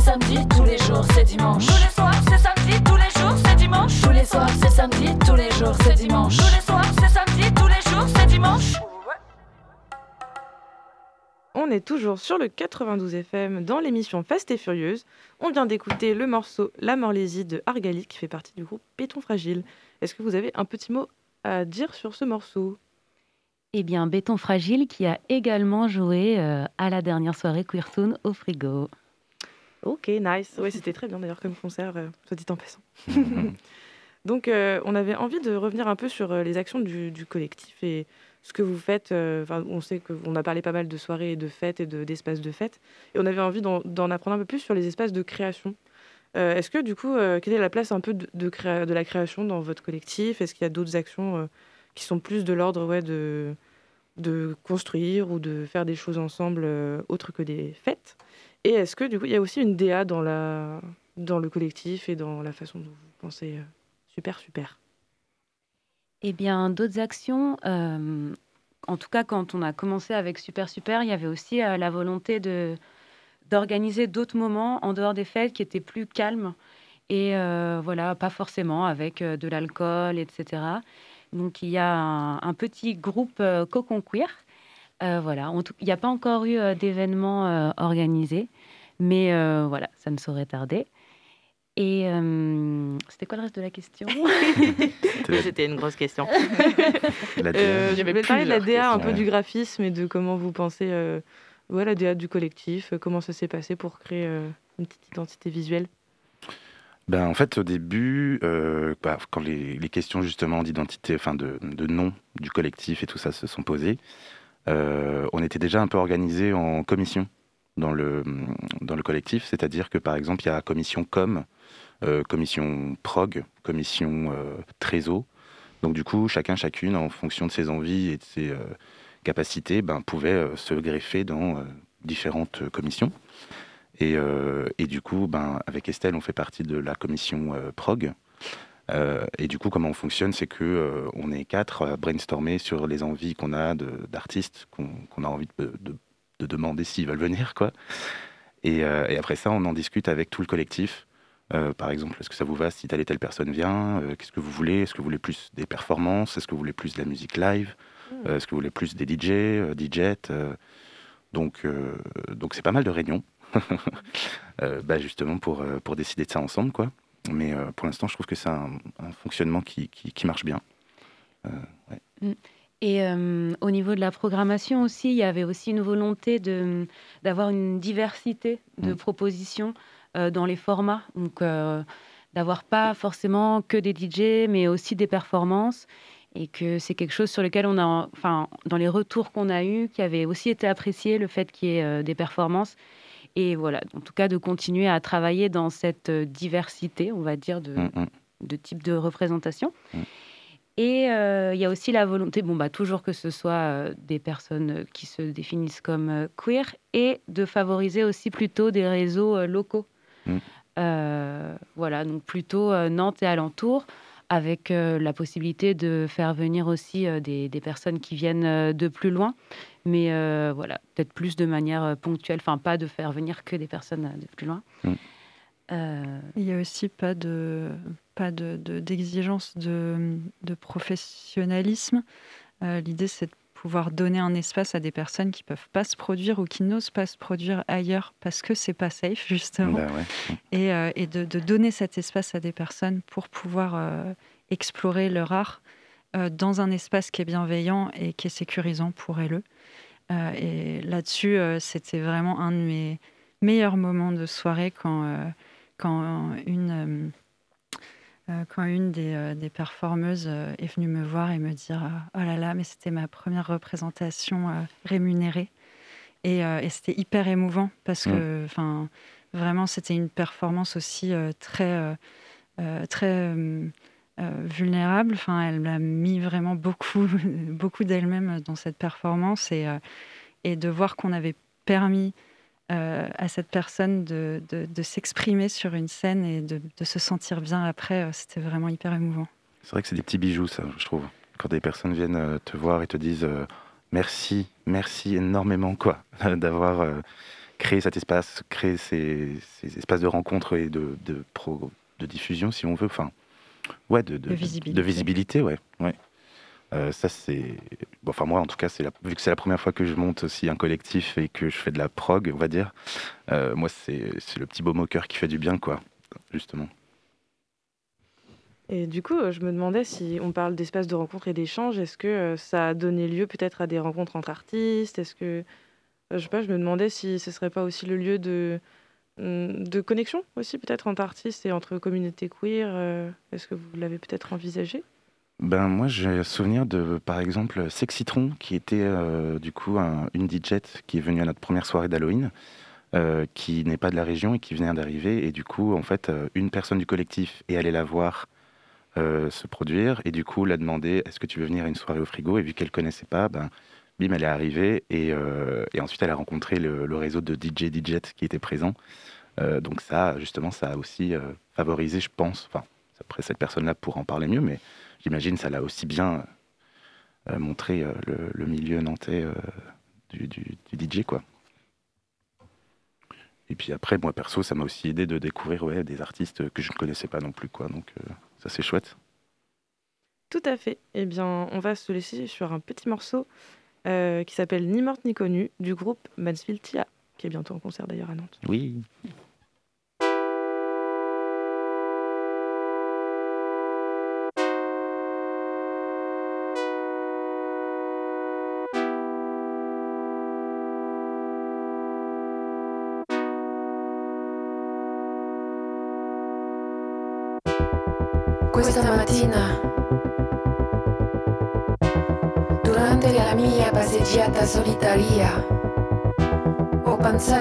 samedi, tous les jours, c'est dimanche. Tous les soirs, c'est samedi, tous les jours, c'est dimanche. Tous les soirs, c'est samedi, tous les jours, c'est dimanche. Tous les soirs, c'est samedi, tous les jours, c'est dimanche. On est toujours sur le 92 FM dans l'émission Fast et Furieuse. On vient d'écouter le morceau La Morlésie de Argali qui fait partie du groupe Béton Fragile. Est-ce que vous avez un petit mot à dire sur ce morceau? Eh bien, Béton Fragile qui a également joué euh, à la dernière soirée Queertoon au frigo. Ok, nice. Oui, c'était très bien d'ailleurs comme concert, euh, soit dit en passant. Donc, euh, on avait envie de revenir un peu sur euh, les actions du, du collectif et ce que vous faites. Enfin, on sait qu'on a parlé pas mal de soirées et de fêtes et de- d'espaces de, fêtes. Et on avait envie d'en apprendre un peu plus sur les espaces de création. Euh, Est-ce que, du coup, euh, quelle est la place un peu de, de, créa- de la création dans votre collectif? Est-ce qu'il y a d'autres actions qui sont plus de l'ordre ouais, de, de construire ou de faire des choses ensemble autres que des fêtes? Et est-ce que, du coup, il y a aussi une DA dans, la, dans le collectif et dans la façon dont vous pensez euh, Super, super? Eh bien, d'autres actions, euh, en tout cas quand on a commencé avec Super Super, il y avait aussi euh, la volonté de d'organiser d'autres moments en dehors des fêtes qui étaient plus calmes et voilà, pas forcément avec de l'alcool, etc. Donc il y a un, un petit groupe cocon queer. Euh, voilà, il n'y a pas encore eu euh, d'événements euh, organisés, mais euh, voilà, ça ne saurait tarder. Et euh, c'était quoi le reste de la question? C'était une grosse question. Euh, voulais parler de la DA, un peu du graphisme et de comment vous pensez euh, ouais, la DA du collectif, euh, comment ça s'est passé pour créer euh, une petite identité visuelle? Ben, en fait, au début, euh, bah, quand les, les questions justement d'identité, enfin de, de nom du collectif et tout ça se sont posées, on était déjà un peu organisé en commission dans le, dans le collectif. C'est-à-dire que par exemple, il y a commission com, euh, commission prog, commission euh, trésor. Donc du coup, chacun, chacune, en fonction de ses envies et de ses euh, capacités, ben, pouvait euh, se greffer dans euh, différentes euh, commissions. Et, euh, et du coup, ben, avec Estelle, on fait partie de la commission euh, prog. Euh, et du coup, comment on fonctionne, c'est que euh, on est quatre à brainstormer sur les envies qu'on a d'artistes, qu'on a envie de, de- de demander s'ils veulent venir, quoi. Et, euh, et après ça, on en discute avec tout le collectif. Euh, par exemple, est-ce que ça vous va si telle et telle personne vient? Qu'est-ce que vous voulez? Est-ce que vous voulez plus des performances? Est-ce que vous voulez plus de la musique live? Euh, Est-ce que vous voulez plus des DJ, DJ Donc, donc c'est pas mal de réunions, bah, justement pour, pour décider de ça ensemble, quoi. Mais euh, pour l'instant, je trouve que c'est un, un fonctionnement qui, qui, qui marche bien. Euh, ouais. Mm. Et euh, au niveau de la programmation aussi, il y avait aussi une volonté de, d'avoir une diversité de propositions euh, dans les formats. Donc, d'avoir pas forcément que des DJ, mais aussi des performances. Et que c'est quelque chose sur lequel on a, enfin, dans les retours qu'on a eus, qui avait aussi été apprécié, le fait qu'il y ait des performances. Et voilà, en tout cas, de continuer à travailler dans cette euh, diversité, on va dire, de, Mm, mm. de type de représentation. Et euh, il y a aussi la volonté, bon, bah, toujours que ce soit euh, des personnes qui se définissent comme euh, queer, et de favoriser aussi plutôt des réseaux locaux. Mm. Voilà, donc plutôt Nantes et alentours, avec euh, la possibilité de faire venir aussi euh, des, des personnes qui viennent euh, de plus loin, mais euh, voilà, peut-être plus de manière euh, ponctuelle, enfin pas de faire venir que des personnes euh, de plus loin. Mm. Euh, Il n'y a aussi pas de pas de, de- d'exigence de, de professionnalisme. Euh, l'idée, c'est de pouvoir donner un espace à des personnes qui peuvent pas se produire ou qui n'osent pas se produire ailleurs parce que c'est pas safe justement. Bah ouais. Et, euh, et de, de donner cet espace à des personnes pour pouvoir euh, explorer leur art euh, dans un espace qui est bienveillant et qui est sécurisant pour elles. Et là-dessus, c'était vraiment un de mes meilleurs moments de soirée quand, quand une, euh, quand une des, euh, des performeuses euh, est venue me voir et me dire euh, Oh là là, mais c'était ma première représentation rémunérée. Et, et c'était hyper émouvant parce que enfin, vraiment, c'était une performance aussi très, très vulnérable. Enfin, elle m'a mis vraiment beaucoup, beaucoup d'elle-même dans cette performance et, et de voir qu'on avait permis euh, à cette personne de, de- de s'exprimer sur une scène et de, de se sentir bien après, euh, c'était vraiment hyper émouvant. C'est vrai que c'est des petits bijoux, ça, je trouve. Quand des personnes viennent euh, te voir et te disent euh, merci, merci énormément, quoi, d'avoir euh, créé cet espace, créé ces, ces espaces de rencontre et de, de, pro- de diffusion, si on veut. Enfin, ouais, de, De visibilité. De visibilité, ouais. ouais. Euh, ça, c'est. enfin, moi, en tout cas, la... vu que c'est la première fois que je monte aussi un collectif et que je fais de la prog, on va dire, euh, moi, c'est le petit baume au cœur qui fait du bien, quoi, justement. Et du coup, je me demandais si on parle d'espace de rencontre et d'échange, est-ce que euh, ça a donné lieu peut-être à des rencontres entre artistes? Est-ce que, je sais pas, je me demandais si ce serait pas aussi le lieu de, hum, de connexion aussi peut-être entre artistes et entre communautés queer Est-ce que vous l'avez peut-être envisagé? Ben moi j'ai souvenir de par exemple Sexitron qui était euh, du coup un- une DJ qui est venue à notre première soirée d'Halloween, euh, qui n'est pas de la région et qui venait d'arriver. Et du coup en fait euh, une personne du collectif est allée la voir se produire. Et du coup l'a demandé est-ce que tu veux venir à une soirée au frigo? Et vu qu'elle connaissait pas ben bim elle est arrivée. Et, et ensuite elle a rencontré le, le réseau de DJ DJ qui était présent. Donc ça justement ça a aussi favorisé je pense enfin après cette personne là pour en parler mieux mais j'imagine ça l'a aussi bien euh, montré euh, le, le milieu nantais euh, du, du- du DJ quoi. Et puis après moi perso ça m'a aussi aidé de découvrir ouais, des artistes que je ne connaissais pas non plus quoi donc euh, ça c'est chouette. Tout à fait. Eh bien, on va se laisser sur un petit morceau euh, qui s'appelle Ni morte ni connue du groupe Mansfield Tia, qui est bientôt en concert d'ailleurs à Nantes. Oui.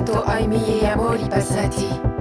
تو آی میه یا بولی پساتی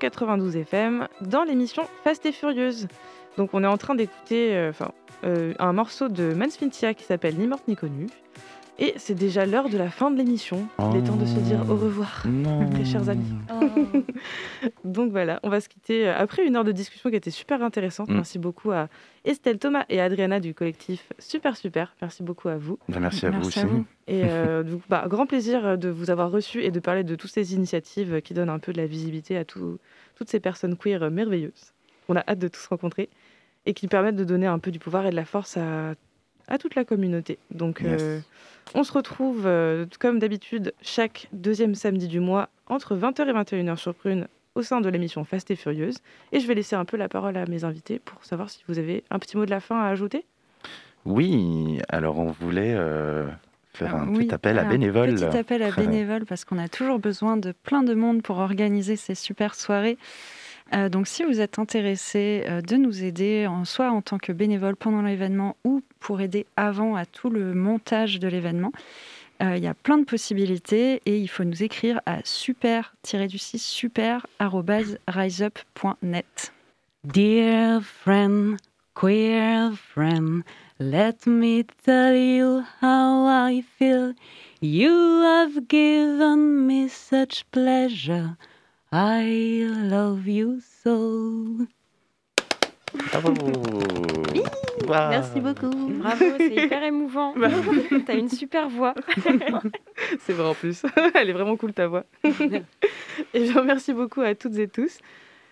92 FM dans l'émission Fast et Furieuse. Donc on est en train d'écouter euh, euh, un morceau de Mansfintia qui s'appelle Ni morte ni connue. Et c'est déjà l'heure de la fin de l'émission. Il est temps de se dire au revoir, très chers amis. Donc voilà, on va se quitter euh, après une heure de discussion qui était super intéressante. Mm. Merci beaucoup à Estelle Thomas et Adriana du collectif Super Super. Merci beaucoup à vous. Bah, merci à vous à aussi. vous. Et euh, donc, bah, grand plaisir de vous avoir reçu et de parler de toutes ces initiatives qui donnent un peu de la visibilité à tout- toutes ces personnes queer merveilleuses. On a hâte de tous rencontrer et qui permettent de donner un peu du pouvoir et de la force à, à toute la communauté. Donc, Yes. euh, on se retrouve euh, comme d'habitude chaque deuxième samedi du mois entre 20h et 21h sur Prune au sein de l'émission Fast et Furieuse. Et je vais laisser un peu la parole à mes invités pour savoir si vous avez un petit mot de la fin à ajouter. Oui, alors on voulait euh, faire un Oui, petit appel à un bénévoles. Petit appel à bénévoles parce qu'on a toujours besoin de plein de monde pour organiser ces super soirées. Euh, donc, si vous êtes intéressé euh, de nous aider, soit en tant que bénévole pendant l'événement ou pour aider avant à tout le montage de l'événement, euh, il y a plein de possibilités et il faut nous écrire à super-du-6 super arobase riseup.net. Dear friend, queer friend, let me tell you how I feel. You have given me such pleasure. I love you so. Bravo. Merci beaucoup. Bravo, c'est hyper émouvant. T'as une super voix. C'est vrai en plus. Elle est vraiment cool ta voix. et bien, merci beaucoup à toutes et tous.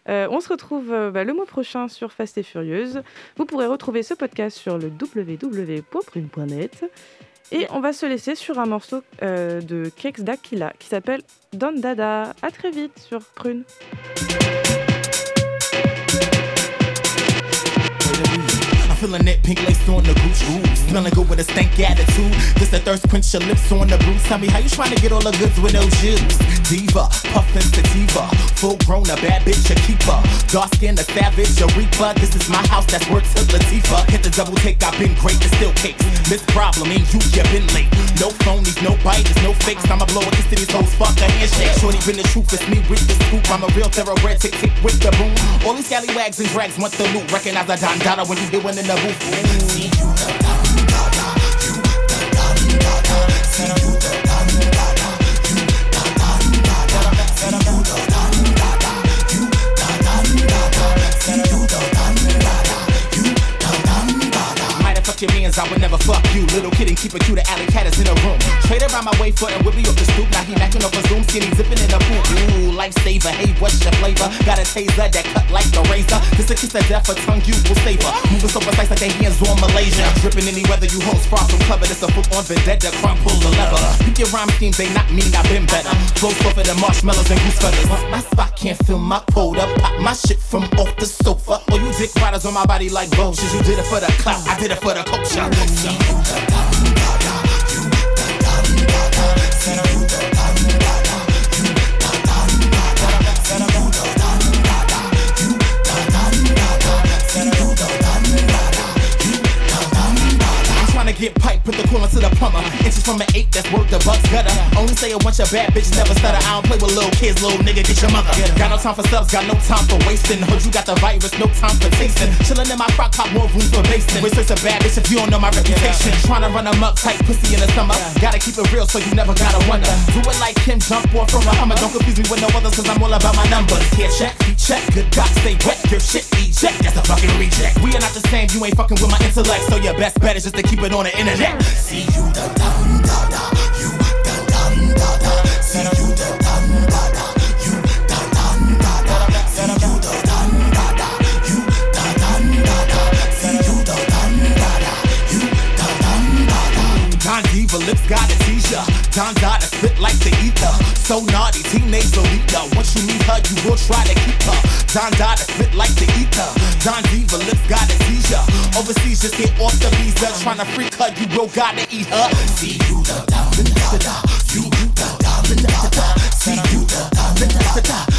Euh, on se retrouve euh, bah, le mois prochain sur Fast et Furieuse. Vous pourrez retrouver ce podcast sur le www.prune.net. Et on va se laisser sur un morceau euh, de Kex Dakila qui s'appelle Don Dada. À très vite sur Prune. Feeling that pink lace on the boots. Ooh, smelling good with a stank attitude. This a thirst quench your lips on the bruise. Tell me how you trying to get all the goods with no shoes. Diva, puffin' sativa. Full grown, a bad bitch, a keeper. Dark skin, a savage, a reaper. This is my house, that's worth to Latifah. Hit the double take, I've been great, it's still cakes. This problem ain't you, you been late. No phonies, no biters, no fakes. I'ma blow a kiss to these hoes, fuck a handshake. Shorty been the truth, it's me with the scoop. I'm a real thoroughbred, tick tick with the boom. All these scallywags and drags want the loot. Recognize a Don Dada when you hear one in la bouffe. Fucked your mans, I would never fuck you. Little kid and keep it cute, the alley cat is in a room. Trade around my way foot and whip me up the stoop. Now he knocking off a zoom, skinny zipping in the pool. Ooh, lifesaver, hey, what's your flavor? Got a taser that cut like the razor. This a kiss of death, a tongue you will savor. Moving so precise like they hands on Malaysia. Dripping any weather, you hoes far from clever. This a full on vendetta, crumb pull the lever. Pick your rhyme schemes, they not mean I've been better. Flow softer than marshmallows and goose feathers. My spot can't fill my quota. Pop my shit from off the sofa. Or you dick riders on my body like vultures. You did it for the clout, I did it for the culture. See you the Don Dada, get pipe, put the coolant to the plumber. Inches from an eight, that's worth the bucks gutter. Only say it once, your bad bitch never stutter. I don't play with little kids, little nigga, get your mother. Got no time for subs, got no time for wasting. Heard you got the virus, no time for tasting. Chillin' in my crock pot, more room for basting. Such a bad bitch if you don't know my reputation. Trying to run them up tight, pussy in the summer. Gotta keep it real so you never gotta wonder. Do it like Kim, jump off from a Hummer. Don't confuse me with no others, cause I'm all about my numbers. Here, check, feet check, good God, stay wet. Your shit eject, that's a fucking reject. We are not the same, you ain't fucking with my intellect. So your best bet is just to keep it on the internet. See you the Don Dada, you the Don Dada. See you Don Don lips got a seizure. Don Dada spit like the ether. So naughty, teenage Lolita. Once you meet her, you will try to keep her. Don Dada spit like the ether. Don Diva lips got a seizure. Overseas, just get off the visa. Tryna freak her, you will gotta eat her. See you the Don Dada, you the Don Dada. See you the Don Dada.